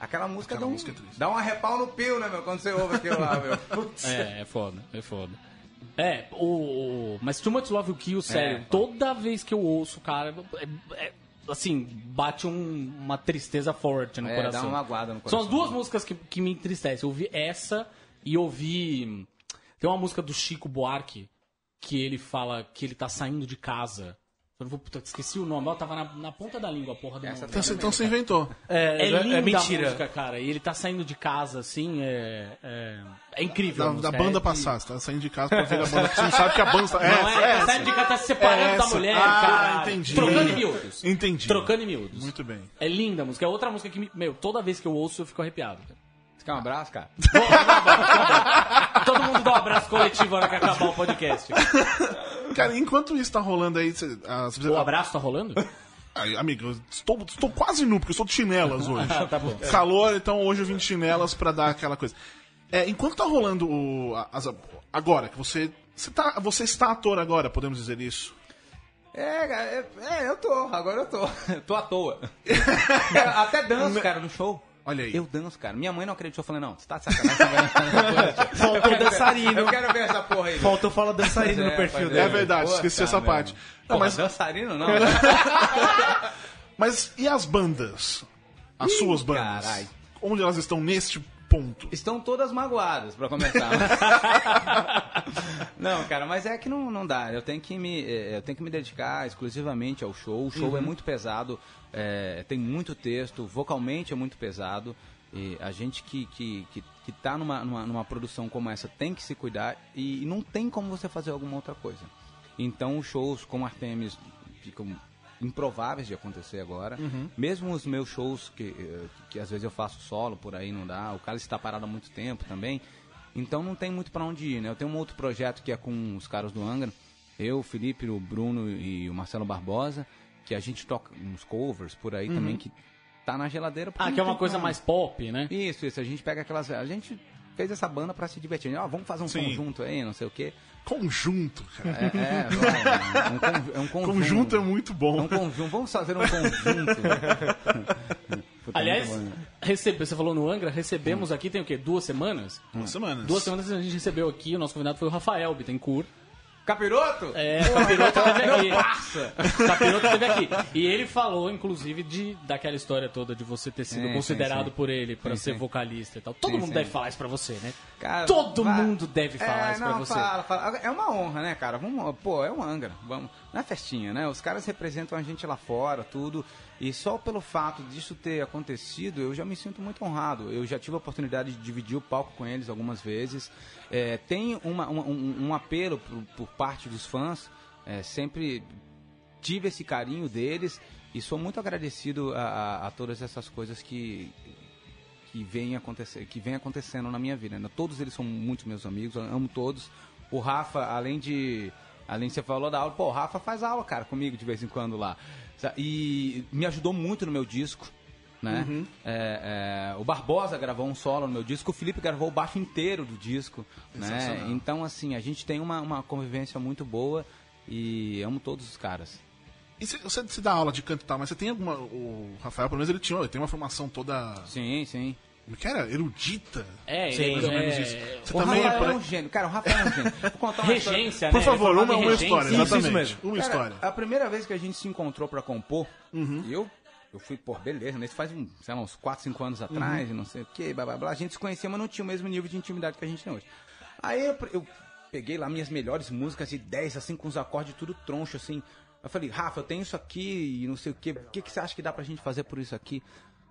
Aquela música, Aquela dá, um, música é triste. dá um arrepau no pio, né, meu? Quando você ouve aquilo lá, meu. (laughs) Putz. É, é foda, é foda. É, o, o- mas Too Much Love Will Kill, sério, É. toda vez que eu ouço, cara, é- é- assim, bate um- uma tristeza forte no É, coração. dá uma magoada no São as coração. duas músicas que, que me entristecem. Eu ouvi essa e ouvi... Tem uma música do Chico Buarque que ele fala que ele tá saindo de casa. Eu não vou, puta, esqueci o nome, ó, tava na, na ponta da língua, a porra do Essa nome. Então, você- então você inventou. É, É, linda é mentira. a música, cara. E ele tá saindo de casa, assim, é, é, é incrível. Da, música. da banda é passar. Você tá saindo de casa pra ver a banda. Você não sabe que a banda (laughs) tá. Não é, tá saindo de casa, tá se separando É da mulher, Ah, cara. entendi. Trocando em miúdos. Entendi. Trocando em miúdos. Muito bem. É linda a música. É outra música que, me, meu, toda vez que eu ouço eu fico arrepiado. cara. Você quer um abraço, cara? Abraço, (laughs) vou dar um abraço. Todo mundo dá um abraço coletivo na hora que acabar o podcast. Cara, enquanto isso tá rolando aí. Você, ah, você- O abraço tá rolando? Ai, amigo, eu estou, estou quase nu, porque eu sou de chinelas hoje. tá bom. Calor, então hoje eu vim de chinelas pra dar aquela coisa. É, enquanto tá rolando o, as, agora, que você. Você, tá, você está ator agora, podemos dizer isso? É, é, é, eu tô, agora eu tô. (laughs) tô à toa. (laughs) Até danço, cara, no show. Olha aí. Eu danço, cara. Minha mãe não acreditou, eu falei, não, você tá de sacanagem. Faltou dançarino. Eu quero ver essa porra aí. Faltou fala dançarino no perfil dele. É verdade, Pô, esqueci tá essa mesmo. parte. Não, mas, dançarino não. (laughs) mas e as bandas? As suas bandas? carai. Onde elas estão neste ponto? Estão todas magoadas, pra começar. (laughs) não, cara, mas é que não, não dá. Eu tenho que me, eh, eu tenho que me dedicar exclusivamente ao show. O show é muito pesado, eh, tem muito texto, vocalmente é muito pesado. E a gente que, que, que, que tá numa, numa, numa produção como essa tem que se cuidar e, não tem como você fazer alguma outra coisa. Então, os shows como Artemis ficam improváveis de acontecer agora. Mesmo os meus shows, que, eh, que às vezes eu faço solo, por aí não dá. O cara está parado há muito tempo também. Então não tem muito pra onde ir, né? Eu tenho um outro projeto que é com os caras do Angra. Eu, o Felipe, o Bruno e o Marcelo Barbosa. Que a gente toca uns covers por aí também que tá na geladeira. Ah, que é uma coisa como. mais pop, né? Isso, isso. A gente pega aquelas... A gente fez essa banda pra se divertir. Ó, vamos fazer um Sim. conjunto aí, não sei o quê. Conjunto, cara. É, é, vai, é um, é um conjunto. Conjunto é muito É bom. um conjunto. Vamos fazer um conjunto. (laughs) Puta, Aliás, né? recebe, você falou no Angra, recebemos aqui, tem o quê? Duas semanas? Duas semanas. Duas semanas a gente recebeu aqui, o nosso convidado foi o Rafael Bittencourt. Capiroto? É, o Capiroto esteve aqui. Capiroto esteve aqui. E ele falou, inclusive, de, daquela história toda de você ter sido Sim, considerado sim, sim. por ele pra Sim, ser vocalista e tal. Todo mundo deve falar isso pra você, né? Cara, Todo vai- mundo deve falar É, isso não, pra você. Fala, fala. É uma honra, né, cara? Vamos, pô, é um Angra. Vamos, não é festinha, né? Os caras representam a gente lá fora, tudo. E só pelo fato disso ter acontecido, eu já me sinto muito honrado. Eu já tive a oportunidade de dividir o palco com eles algumas vezes. É, tem uma- um, um apelo por, por parte dos fãs. É, sempre tive esse carinho deles e sou muito agradecido a, a- a todas essas coisas que que vem acontecer, que vem acontecendo na minha vida. né? Todos eles são muito meus amigos, amo todos. O Rafa, além de além de você falou da aula, pô, o Rafa faz aula, cara, comigo de vez em quando lá. Sa- E me ajudou muito no meu disco. Né? É, é, o Barbosa gravou um solo no meu disco, o Felipe gravou o baixo inteiro do disco. Né? Então, assim, a gente tem uma, uma convivência muito boa e amo todos os caras. E você, você dá aula de canto e tal, mas você tem alguma. O Rafael, pelo menos, ele tinha ele tem uma formação toda. Sim, sim. Como que era? Erudita. É, Sim, ele mais ou menos é- isso. Você o também Rafael é. é um gênio. Cara, o Rafael é um gênio. Vou contar uma história. Regência, né? Por favor, uma, uma regência. história, Isso, isso exatamente. mesmo. Uma Cara, história. A primeira vez que a gente se encontrou pra compor, Uhum. eu, eu fui, pô, beleza, né? Isso faz um, sei lá, uns 4, 5 anos atrás, Uhum. e não sei o que, blá blá blá. A gente se conhecia, mas não tinha o mesmo nível de intimidade que a gente tem hoje. Aí eu, eu peguei lá minhas melhores músicas de 10, assim, com os acordes tudo troncho, assim. Eu falei, Rafa, eu tenho isso aqui e não sei o que. O que, que você acha que dá pra gente fazer por isso aqui?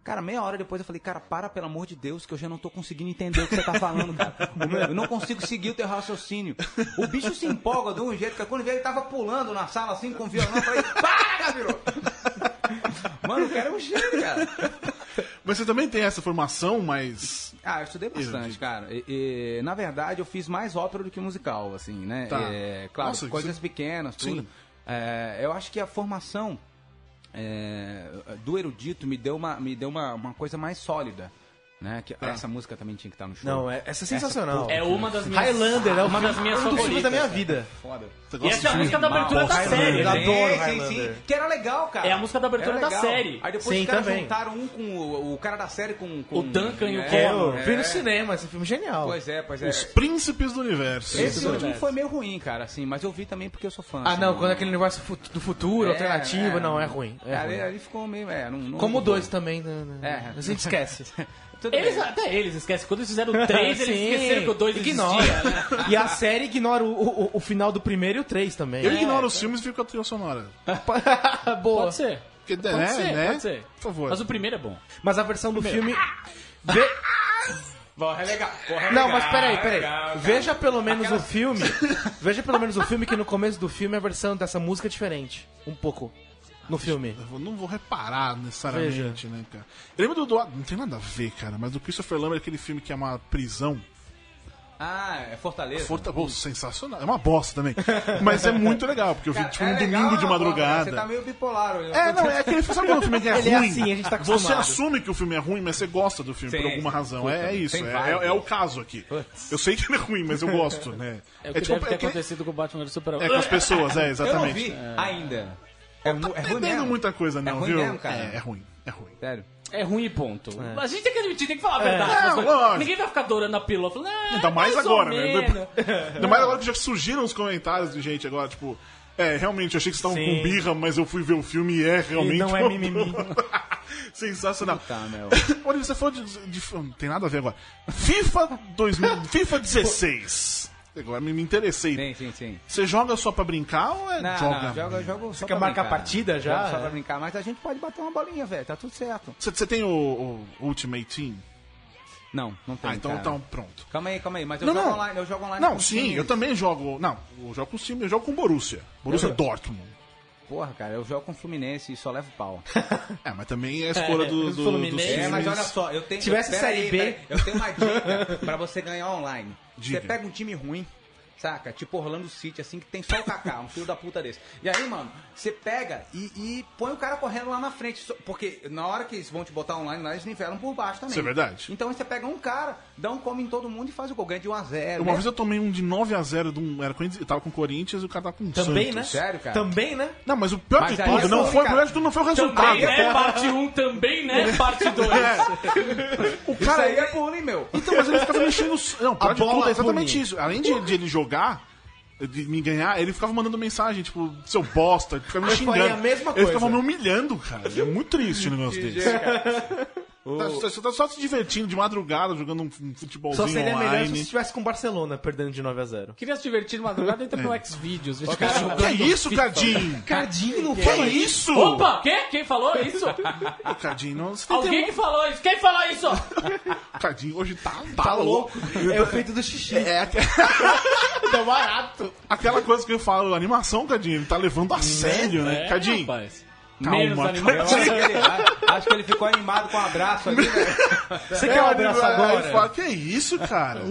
Cara, meia hora depois eu falei, cara, para pelo amor de Deus, que eu já não tô conseguindo entender o que você tá falando, cara. (laughs) Meu- Eu não consigo seguir o teu raciocínio. O bicho se empolga de um jeito que quando veio ele tava pulando na sala assim com o violão, eu falei, para, Gabiru! (laughs) Mano, o cara é um gênio, cara. Mas você também tem essa formação, mas. Ah, eu estudei bastante, cara. E, e, na verdade, eu fiz mais ópera do que musical, assim, né? Tá. É, claro, Nossa, coisas você- pequenas, tudo. Sim. É, eu acho que a formação é, do erudito me deu uma, me deu uma, uma coisa mais sólida. Né? Que essa música também tinha que estar no show. Não, é, essa é sensacional. É uma das minhas. Highlander é uma das minhas um dos filmes favoritas. da minha vida. Foda. E essa é a música da abertura da série. Eu adoro Highlander. sim. Que era legal, cara. É a música da abertura da série. Aí depois Sim, os caras juntaram um com o, o cara da série com, com O Duncan e o é, É, é. vi no cinema, esse filme é genial. Pois é, pois é. Os príncipes do universo. Esse do último universo. foi meio ruim, cara, assim, mas eu vi também porque eu sou fã. Ah, assim, não, quando é aquele universo fu- do futuro, É, alternativo, é. não, é ruim. É ali, ficou meio. É, não, não Como o. 2 também, né, né? É. a gente esquece. (laughs) Tudo Eles, bem. até eles esquecem. Quando eles fizeram o 3, (laughs) eles Sim, esqueceram que o 2 ignora. existia. né? (laughs) E a série ignora o, o, o final do primeiro e o 3 também. Eu ignoro os filmes e fico com a trilha sonora. (laughs) Boa. Pode ser. Porque, Pode né, ser, né? pode ser. Por favor. Mas o primeiro é bom. Mas a versão do filme. Vê- Porra, é legal. Porra, é Não, legal, mas peraí, é peraí. legal, cara. Veja pelo menos Aquela- o filme. Veja pelo menos o filme que no começo do filme a versão dessa música é diferente. Um pouco. No filme. Eu não vou reparar necessariamente, né, cara? Eu lembro do, do- Não tem nada a ver, cara, mas do Christopher Lambert, aquele filme que é uma prisão. Ah, é Fortaleza. Forta... Pô, sensacional. É uma bosta também. (laughs) Mas é muito legal, porque eu vi tipo é um legal, domingo de é madrugada. Você tá meio bipolar hoje. É, não, é aquele. Sabe quando o filme é (laughs) Ele é ruim? assim, a gente tá Você acostumado. assume que o filme é ruim, mas você gosta do filme Sim, por alguma sim. razão. Puta, é, é isso. É, é- é o caso aqui. Putz. Eu sei que ele é ruim, mas eu gosto, né? É o que tipo, deve ter é que- acontecido com o Batman vs Superman. é com as pessoas, é, (laughs) Eu não exatamente. vi ainda. É, mu- é ruim Entendendo mesmo. muita coisa, não, é ruim viu? Mesmo, cara. É, é ruim, é ruim. Sério. É ruim e ponto. A gente tem que admitir, tem que falar a verdade. É, lógico. Ninguém vai ficar adorando a pílula. Falando, ah, Ainda mais mais agora, né? Ainda mais agora que já surgiram os comentários de gente agora, tipo. É, realmente, eu achei que vocês estavam com birra, mas eu fui ver o filme e é realmente. não é mimimi. (laughs) Sensacional. Puta, meu. Olha, você falou de, de- Não tem nada a ver agora. FIFA 2000, FIFA 16. Agora me, interessei. Sim, sim, sim. Você joga só pra brincar ou é Não, joga? não, joga, jogo só quer marcar brincar. partida já? Jogo só pra brincar, mas a gente pode bater uma bolinha, velho. Tá tudo certo. Você, você tem o, o Ultimate Team? Não, não tem. Ah, então, cara. então pronto. Calma aí, calma aí. Mas eu Não, jogo não. online. Eu jogo online Não, com sim, times. eu também jogo. Não, eu jogo com o time, eu jogo com o Borussia. Borussia Dortmund. Porra, cara, eu jogo com o Fluminense e só levo pau. (laughs) É, mas também é a escolha do, do, dos Fluminense. É, mas olha só, eu tenho. Tivesse eu, Série aí, B. pera eu tenho uma dica pra você ganhar online. Diga. Você pega um time ruim, saca? Tipo Orlando City, assim, que tem só o Kaká, um filho da puta desse. E aí, mano, você pega e, e põe o cara correndo lá na frente. Porque na hora que eles vão te botar online, lá eles nivelam por baixo também. Isso é verdade. Então aí você pega um cara, dá um come em todo mundo e faz o gol. Ganha de 1 a 0 Uma vez eu tomei um de 9x0 de um. Era, eu tava com o Corinthians e o cara tava com o Também, né? Santos. Sério, cara? Também, né? Não, mas o pior Mas de tudo é não foi, o cara. pior de tudo não foi o resultado. Também, né? Parte 1 também, né? Parte 2. O Isso cara aí é bullying, meu. Então, mas ele ficava mexendo. Não, pior A de tudo bola é exatamente punir. isso. Além de, de ele jogar, de me ganhar, ele ficava mandando mensagem, tipo, seu bosta, ele ficava me xingando. Ele ficava me humilhando, cara. É muito triste o negócio desse. Tá, você tá só se divertindo de madrugada, jogando um futebolzinho Só seria melhor se online. você estivesse com o Barcelona perdendo de 9 a 0 Queria se divertir de madrugada, entra no Xvideos. O cara (laughs) Que jogando isso, FIFA. Cadinho? (laughs) Cardinho não Que fala isso? Opa, quem? Quem falou isso? Ô, (laughs) Cadinho, não, você tem Alguém que falou isso? Quem falou isso? O Cadinho hoje tá, tá, louco. É o feito do xixi. É, Tá barato. aquela coisa que eu falo, animação, Cadinho, ele tá levando a sério, né? É, Cadinho, rapaz. Calma, Menos Eu animado. acho, que ele, acho que ele ficou animado com um abraço ali, velho. (laughs) Você quer um abraço agora? fala, que isso, cara?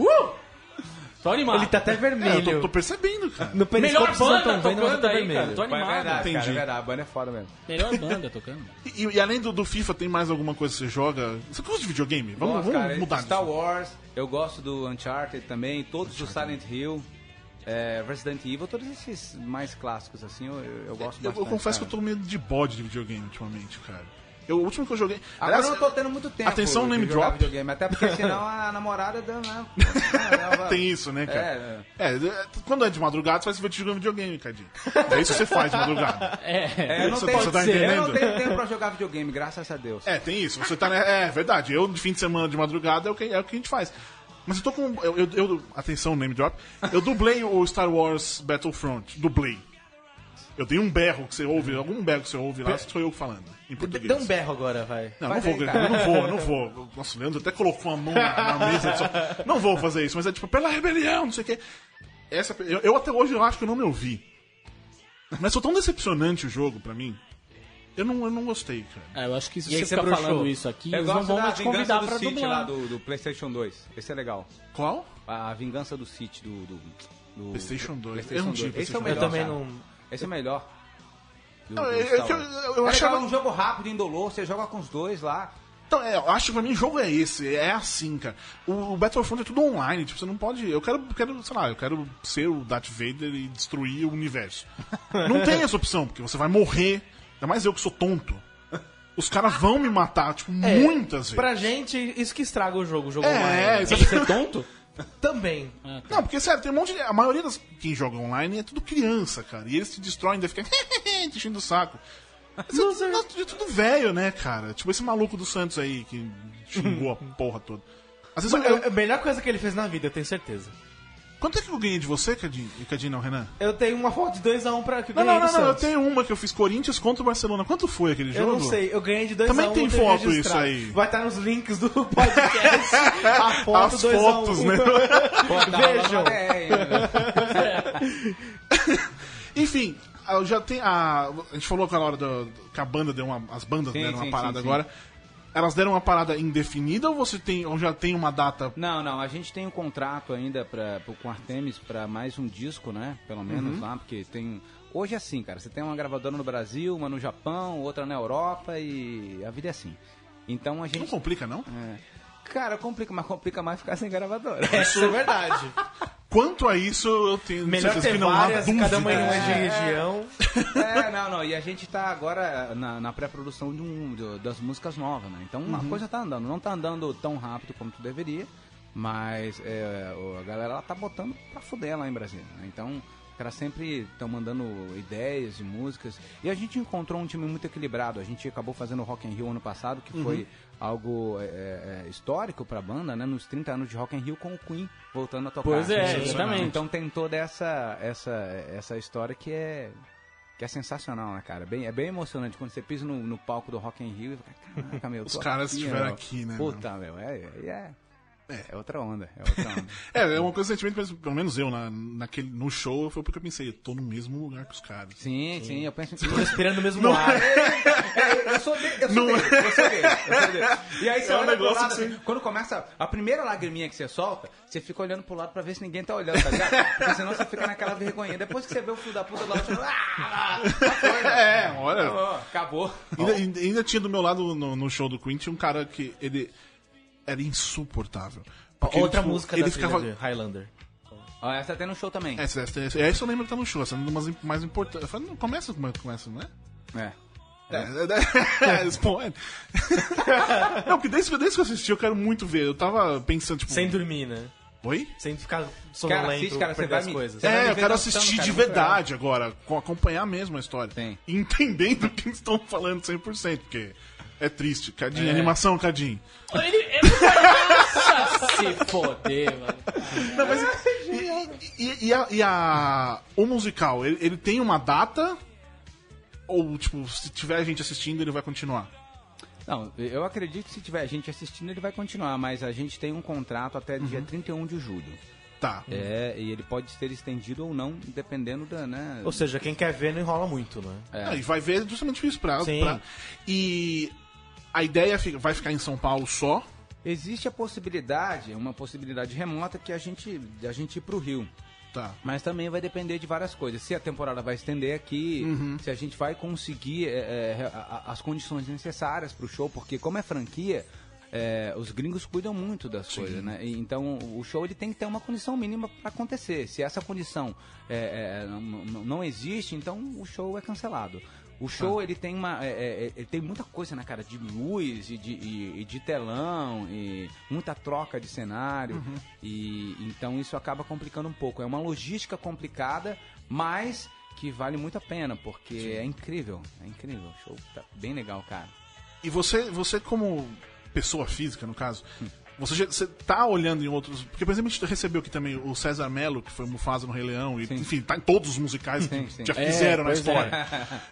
Tô animado. Ele tá até É, eu vermelho. tô, tô percebendo, cara. No Melhor não banda estão vendo, mas tocando tô aí, vermelho. cara. Tô É animado. verdade, cara, Entendi. é verdade. A banda é foda mesmo. Melhor (laughs) banda tocando. E, e além do, do FIFA, tem mais alguma coisa que você joga? Você gosta de videogame? Vamos, Gosto, vamos cara, mudar Star disso. Wars, eu gosto do Uncharted também, todos do Silent Hill, é, Resident Evil, todos esses mais clássicos, assim, eu, eu, eu gosto Eu, eu bastante. confesso que cara. eu tô meio de bode de videogame ultimamente, cara. Eu, o último que eu joguei. Agora Aliás, eu não tô tendo muito tempo Atenção, name jogar drop. videogame, até porque senão (laughs) a namorada dá, né? (laughs) Tem isso, né, cara? É, É, é, quando é de madrugada, você vai se divertir jogando videogame, Cadinho. É isso que você faz de madrugada. (laughs) é, eu não Você tá- você tá eu não entendendo? tenho tempo pra jogar videogame, graças a Deus. É, tem isso. Você tá. né, É verdade. Eu, de fim de semana de madrugada, é o que, é o que a gente faz. Mas eu tô com. Eu, eu, eu- atenção, name drop. Eu dublei o Star Wars Battlefront. Dublei. Eu dei um berro que você ouve, algum berro que você ouve lá, sou eu falando, em português. Dá um berro agora, vai. Não, não Faz vou, aí, cara. eu não vou, eu não vou. Nossa, o Leandro até colocou a mão na, na mesa. Só, não vou fazer isso, mas é tipo, pela rebelião, não sei o quê. Essa, eu, eu até hoje eu acho que eu não me ouvi. Mas foi tão decepcionante o jogo pra mim. Eu não, eu não gostei, cara. É, eu acho que se E você você ficar bruxou? falando isso aqui, Eu eles não vão te convidar do pra City dublar. lá do, do PlayStation 2. Esse é legal. Qual? A Vingança do City do. do, do PlayStation 2. PlayStation Eu não tive 2. Esse é o melhor. Eu também cara. não. Esse é o melhor. Do- Não, é- é eu- Wars. eu- eu é achava- um jogo rápido, indolor, você joga com os dois lá. Então, é, eu acho que pra mim o jogo é esse, é assim, cara. O, o Battlefront é tudo online, tipo, você não pode. Eu quero, quero, sei lá, eu quero ser o Darth Vader e destruir o universo. (laughs) Não tem essa opção, porque você vai morrer. Ainda mais eu que sou tonto. Os caras vão me matar, tipo, muitas vezes. Pra gente, isso que estraga o jogo, o jogo É, online. isso- Você é tonto? Também. Não, porque sério, tem um monte de. A maioria das quem joga online é tudo criança, cara. E eles te destroem, daí fica (laughs) te enchendo o saco. Mas é tudo, é tudo velho, né, cara? Tipo esse maluco do Santos aí que xingou a (laughs) porra toda. Às vezes eu, É a melhor coisa que ele fez na vida, eu tenho certeza. Quanto é que eu ganhei de você, Cadinho? Cadinho não, Renan? Eu tenho uma foto de 2x1 pra que eu Não, ganhei não, não, não, eu tenho uma que eu fiz Corinthians contra o Barcelona. Quanto foi aquele Eu jogo? não sei, eu ganhei de 2x1. Também tem foto isso aí. Vai estar nos links do (laughs) podcast. a foto As 2x1. fotos, né? (laughs) Pô, tá Vejam. né? (laughs) Enfim, eu já tem a. A gente falou aquela hora do, que a banda deu uma. As bandas Sim, deram uma sim, parada sim, sim. Elas deram uma parada indefinida ou você tem, ou já tem uma data? Não, não, a gente tem um contrato ainda pra, pro- com Artemis pra mais um disco, né? Pelo menos Uhum. lá, porque tem. Hoje é assim, cara. Você tem uma gravadora no Brasil, uma no Japão, outra na Europa e a vida é assim. Então a gente. Não complica, não? É. Cara, complica, mas complica mais ficar sem gravadora. Isso é verdade. (laughs) Quanto a isso, eu tenho Melhor ter que não há várias, dúvida. cada uma em uma É, região. É, não, não. E a gente tá agora na, na pré-produção de um, de- das músicas novas, né? Então a coisa tá andando. Não tá andando tão rápido como tu deveria, mas é, a galera ela tá botando pra fuder lá em Brasília. Né? Então os caras sempre estão mandando ideias de músicas. E a gente encontrou um time muito equilibrado. A gente acabou fazendo o Rock in Rio ano passado, que foi algo é, é, é, histórico pra banda, né? Nos 30 anos de Rock in Rio com o Queen voltando a tocar. Pois é, exatamente. Então tem toda essa, essa, essa história que é que é sensacional, né, cara? Bem, é bem emocionante quando você pisa no, no palco do Rock in Rio e fica, caraca, meu, Os caras estiveram aqui, né, Puta, meu, é, é, é, é outra onda, é outra (laughs) onda. É, é uma coisa sentimento, pelo menos eu, na, naquele, no show, foi porque eu pensei, eu tô no mesmo lugar que os caras. sim, sim, eu penso Tô respirando o mesmo ar. É, eu sou dele, eu sou dele, eu sou dele, eu sou dele. E aí você É um olha pro lado, que assim, quando começa a primeira lagriminha que você solta, você fica olhando pro lado pra ver se ninguém tá olhando, tá ligado? Porque senão você fica naquela vergonha. Depois que você vê o filho da puta do lado, você fala, ah, já foi, né? É, olha. Acabou, acabou. Ainda, ainda- ainda tinha do meu lado no, no show do Queen, tinha um cara que ele era insuportável. Porque Outra tipo, música ele da ficava. Highlander. Ó, essa tem no show também. Essa, essa, essa, essa eu lembro que tá no show, essa é uma das mais importantes. Não, começa como é começa, não é? É. É, é, (laughs) Spawn. (laughs) Não, porque desde, desde que eu assisti, eu quero muito ver. Eu tava pensando, tipo. Sem dormir, né? Oi? Sem ficar sonolento, assiste, cara, perder vai as me- coisas. É, eu quero assistir cara, de verdade agora, com- acompanhar mesmo a história. Tem. Entendendo o que estão falando 100%, porque é triste. Cadinho, animação, Cadinho. Ele, ele... Nossa, se foder, mano. Não, mas e, e- e a, e a- o musical, ele, ele tem uma data? Ou, tipo, se tiver gente assistindo, ele vai continuar? Não, eu acredito que se tiver gente assistindo, ele vai continuar, mas a gente tem um contrato até dia 31 de julho. Tá. É, e ele pode ser estendido ou não, dependendo da, né? Ou seja, quem quer ver não enrola muito, né? Ah, e vai ver justamente isso pra, Sim. pra- E a ideia fica- vai ficar em São Paulo só? Existe a possibilidade, uma possibilidade remota que a gente, de a gente ir pro Rio. Tá. Mas também vai depender de várias coisas. Se a temporada vai estender aqui, se a gente vai conseguir é, é, as condições necessárias pro show, porque como é franquia, é, os gringos cuidam muito das coisas, né? Então o show ele tem que ter uma condição mínima para acontecer. Se essa condição é, é, não- não existe, então o show é cancelado. O show ele tem uma, é, é, ele tem muita coisa, né, cara, de luz e de, e- e de telão e muita troca de cenário e então isso acaba complicando um pouco. É uma logística complicada, mas que vale muito a pena porque é incrível, é incrível. O show tá bem legal, cara. E você, você como pessoa física, no caso, já, você tá olhando em outros... Porque, por exemplo, a gente recebeu aqui também o César Mello, que foi Mufasa no Rei Leão, e, Sim. enfim, tá em todos os musicais Sim, que sim. já É, fizeram na pois história.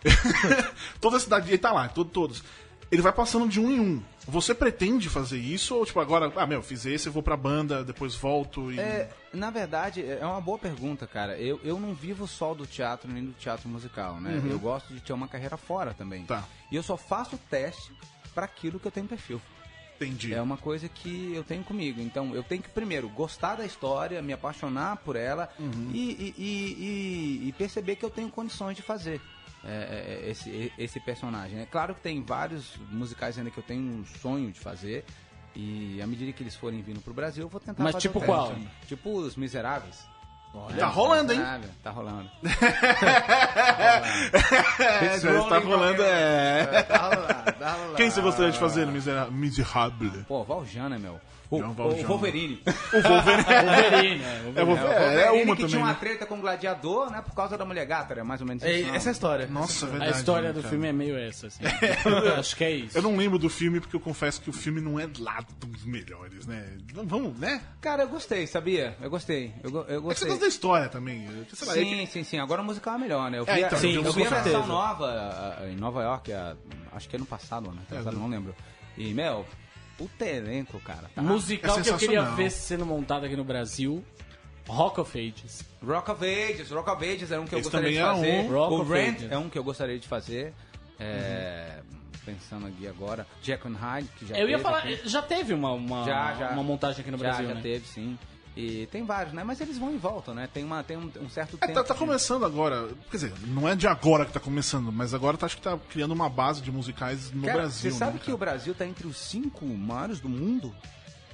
(laughs) Toda a cidade, ele tá lá, todo, todos. Ele vai passando de um em um. Você pretende fazer isso? Ou, tipo, agora, ah, meu, fiz esse, eu vou pra banda, depois volto e... É, na verdade, é uma boa pergunta, cara. Eu, eu não vivo só do teatro nem do teatro musical, né? Eu gosto de ter uma carreira fora também. Tá. E eu só faço teste para aquilo que eu tenho perfil. Entendi. É uma coisa que eu tenho comigo. Então, eu tenho que, primeiro, gostar da história, me apaixonar por ela Uhum. e, e- e- e- perceber que eu tenho condições de fazer é, é, esse, esse personagem. É claro que tem vários musicais ainda que eu tenho um sonho de fazer. E à medida que eles forem vindo pro Brasil, eu vou tentar Mas fazer tipo qual? Tipo Os Miseráveis. Tá rolando, hein? (laughs) Tá rolando. É, está rolando, é... Tá rolando, tá rolando. Quem você gostaria de fazer Misera- Miserable? Pô, Valjana, meu. O, o. Wolverine. O Wolverine. Wolverine, né? É, Wolverine. É, o É, é uma que também, tinha uma né? treta com o gladiador, né? Por causa da mulher gata, era mais ou menos É, isso. não? essa é a história. Nossa, é A verdade. história né, do cara? filme é meio essa, assim. (laughs) Acho que é isso. Eu não lembro do filme porque eu confesso que o filme não é lá dos melhores, né? Vamos, né? Cara, eu gostei, sabia? Eu gostei. Eu, go- eu É que você gostei. gosta da história também. Sei lá, é Sim, sim, sim. Agora o musical é melhor, né? Eu É, vi, a- então, eu tem vi a versão nova em Nova York, a- acho que ano passado, ano passado, É, não lembro. E, meu, puta elenco, cara. Tá? Musical É que eu queria ver sendo montado aqui no Brasil. Rock of Ages. Rock of Ages, Rock of Ages é um que eu Esse gostaria de também é fazer. um. Rock o Ages. é um que eu gostaria de fazer. É, pensando aqui agora. Jekyll and Hyde, que já Eu ia falar, aqui. já teve uma, uma, Já, já. uma montagem aqui no já, Brasil, já né? teve, sim. E tem vários, né? Mas eles vão e voltam, né? Tem, uma, tem um, um certo É, tempo. tá, tá de- começando agora. Quer dizer, não é de agora que tá começando, mas agora tá, acho que tá criando uma base de musicais no Cara, Brasil. Você sabe né, que cara? o Brasil tá entre os cinco maiores do mundo?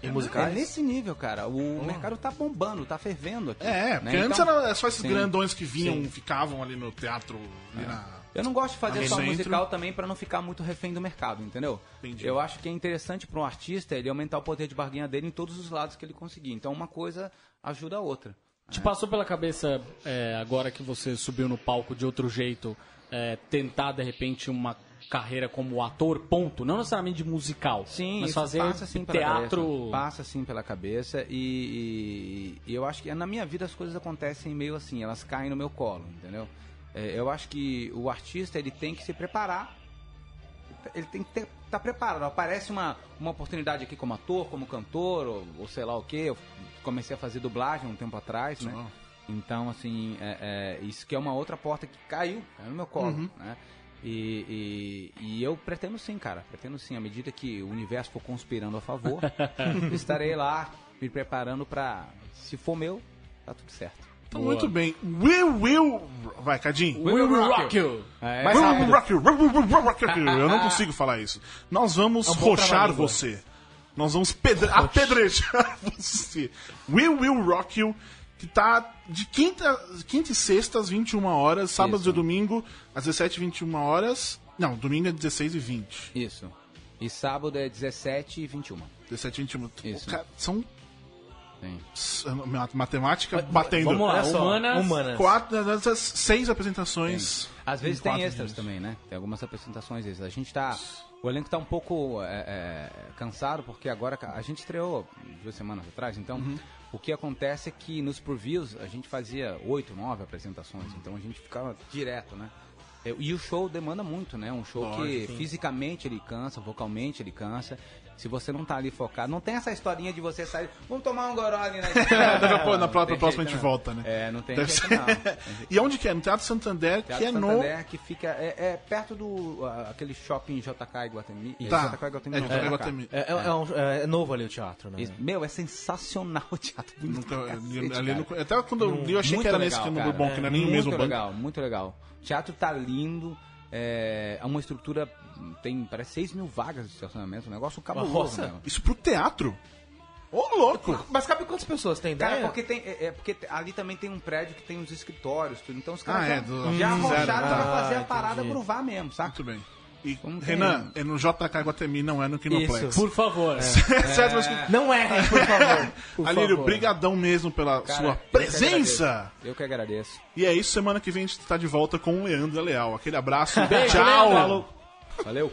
Em É musicais? nesse nível, cara. O mercado tá bombando, tá fervendo aqui. É, né? porque antes Então, era só esses sim. grandões que vinham, Sim. ficavam ali no teatro, ali na. Eu não gosto de fazer só dentro. musical também pra não ficar muito refém do mercado, entendeu? Entendi. Eu acho que é interessante para um artista ele aumentar o poder de barganha dele em todos os lados que ele conseguir. Então uma coisa ajuda a outra. Te passou pela cabeça, é, agora que você subiu no palco de outro jeito, é, tentar de repente uma carreira como ator, ponto? Não necessariamente de musical, Sim, mas isso fazer passa assim pela teatro. cabeça. Passa assim pela cabeça e, e- e eu acho que na minha vida as coisas acontecem meio assim, elas caem no meu colo, entendeu? É, eu acho que o artista ele tem que se preparar, ele tem que estar tá preparado. Aparece uma, uma oportunidade aqui como ator, como cantor, ou, ou sei lá o que. Eu comecei a fazer dublagem um tempo atrás, né? Então, assim, é, é, isso que é uma outra porta que caiu, caiu no meu colo, né? E, e- e eu pretendo sim, cara. Pretendo sim. À medida que o universo for conspirando a favor, (laughs) estarei lá me preparando pra. Se for meu, tá tudo certo. Então, muito bem. Will Will. Vai, Cadinho. We will rock you! É, Will Will Rock You. Will Will Rock You. Eu não consigo falar isso. Nós vamos bom rochar trava-língua. você. Nós vamos pedre... apedrejar (laughs) você. Will Will Rock You, que tá de quinta, quinta e sexta às 21 horas, sábado Isso. e domingo às 17 e 21 horas. Não, domingo é 16 e 20. Isso. E sábado é 17 e 21. 17 e 21. Isso. Cara, são matemática batendo. Vamos lá, só, humanas. humanas. Quatro, dessas seis apresentações. Às vezes em tem extras dias. também, né? Tem algumas apresentações extras. A gente tá. O elenco tá um pouco é, é, cansado, porque agora a gente estreou duas semanas atrás, então Uhum. o que acontece é que nos previews a gente fazia oito, nove apresentações, então a gente ficava direto, né? É, E o show demanda muito, né? Um show que fisicamente ele cansa, vocalmente ele cansa. Se você não tá ali focado, não tem essa historinha de você sair, vamos tomar um goró ali na (laughs) Depois, na próxima, próxima a jeito, gente não. volta, né? É, não tem Deve jeito ser- não. Jeito (laughs) e onde que é? No Teatro Santander, que Teatro é no. Santander, que fica é, é perto do aquele shopping JK Iguatemi. Tá. JK Iguatemi, É, não, JK JK. Iguatemi. É, é- é um- é novo ali o teatro, né? Isso. Meu, é sensacional o teatro. Bonito pra cacete, ali no- até quando eu li, eu achei Muito que era legal, nesse que no. Bourbon, que não é nem o muito mesmo banco. legal, muito legal. O teatro tá lindo. É é uma estrutura. Tem, parece 6 mil vagas de estacionamento. Um negócio cabuloso, Nossa. Isso pro teatro? Ô, louco! Mas cabe quantas pessoas tem ideia? Cara, porque tem. É, é porque ali também tem um prédio que tem uns escritórios, tudo. Então os Ah, caras é, já, do- já arrocharam pra Ah, fazer a parada entendi. gruvar mesmo, saca? Muito bem. E, tem- Renan, é no JK Guatemi, não é no Kinoplex. Isso. Por favor. (laughs) certo, mas que... Não errem, por favor. (laughs) Por Alírio, favor. brigadão mesmo pela Cara, sua eu que presença. Eu que agradeço. E é isso, semana que vem a gente tá de volta com o Leandro Leal. Aquele abraço, Beijo, (laughs) tchau! Leandro. Valeu!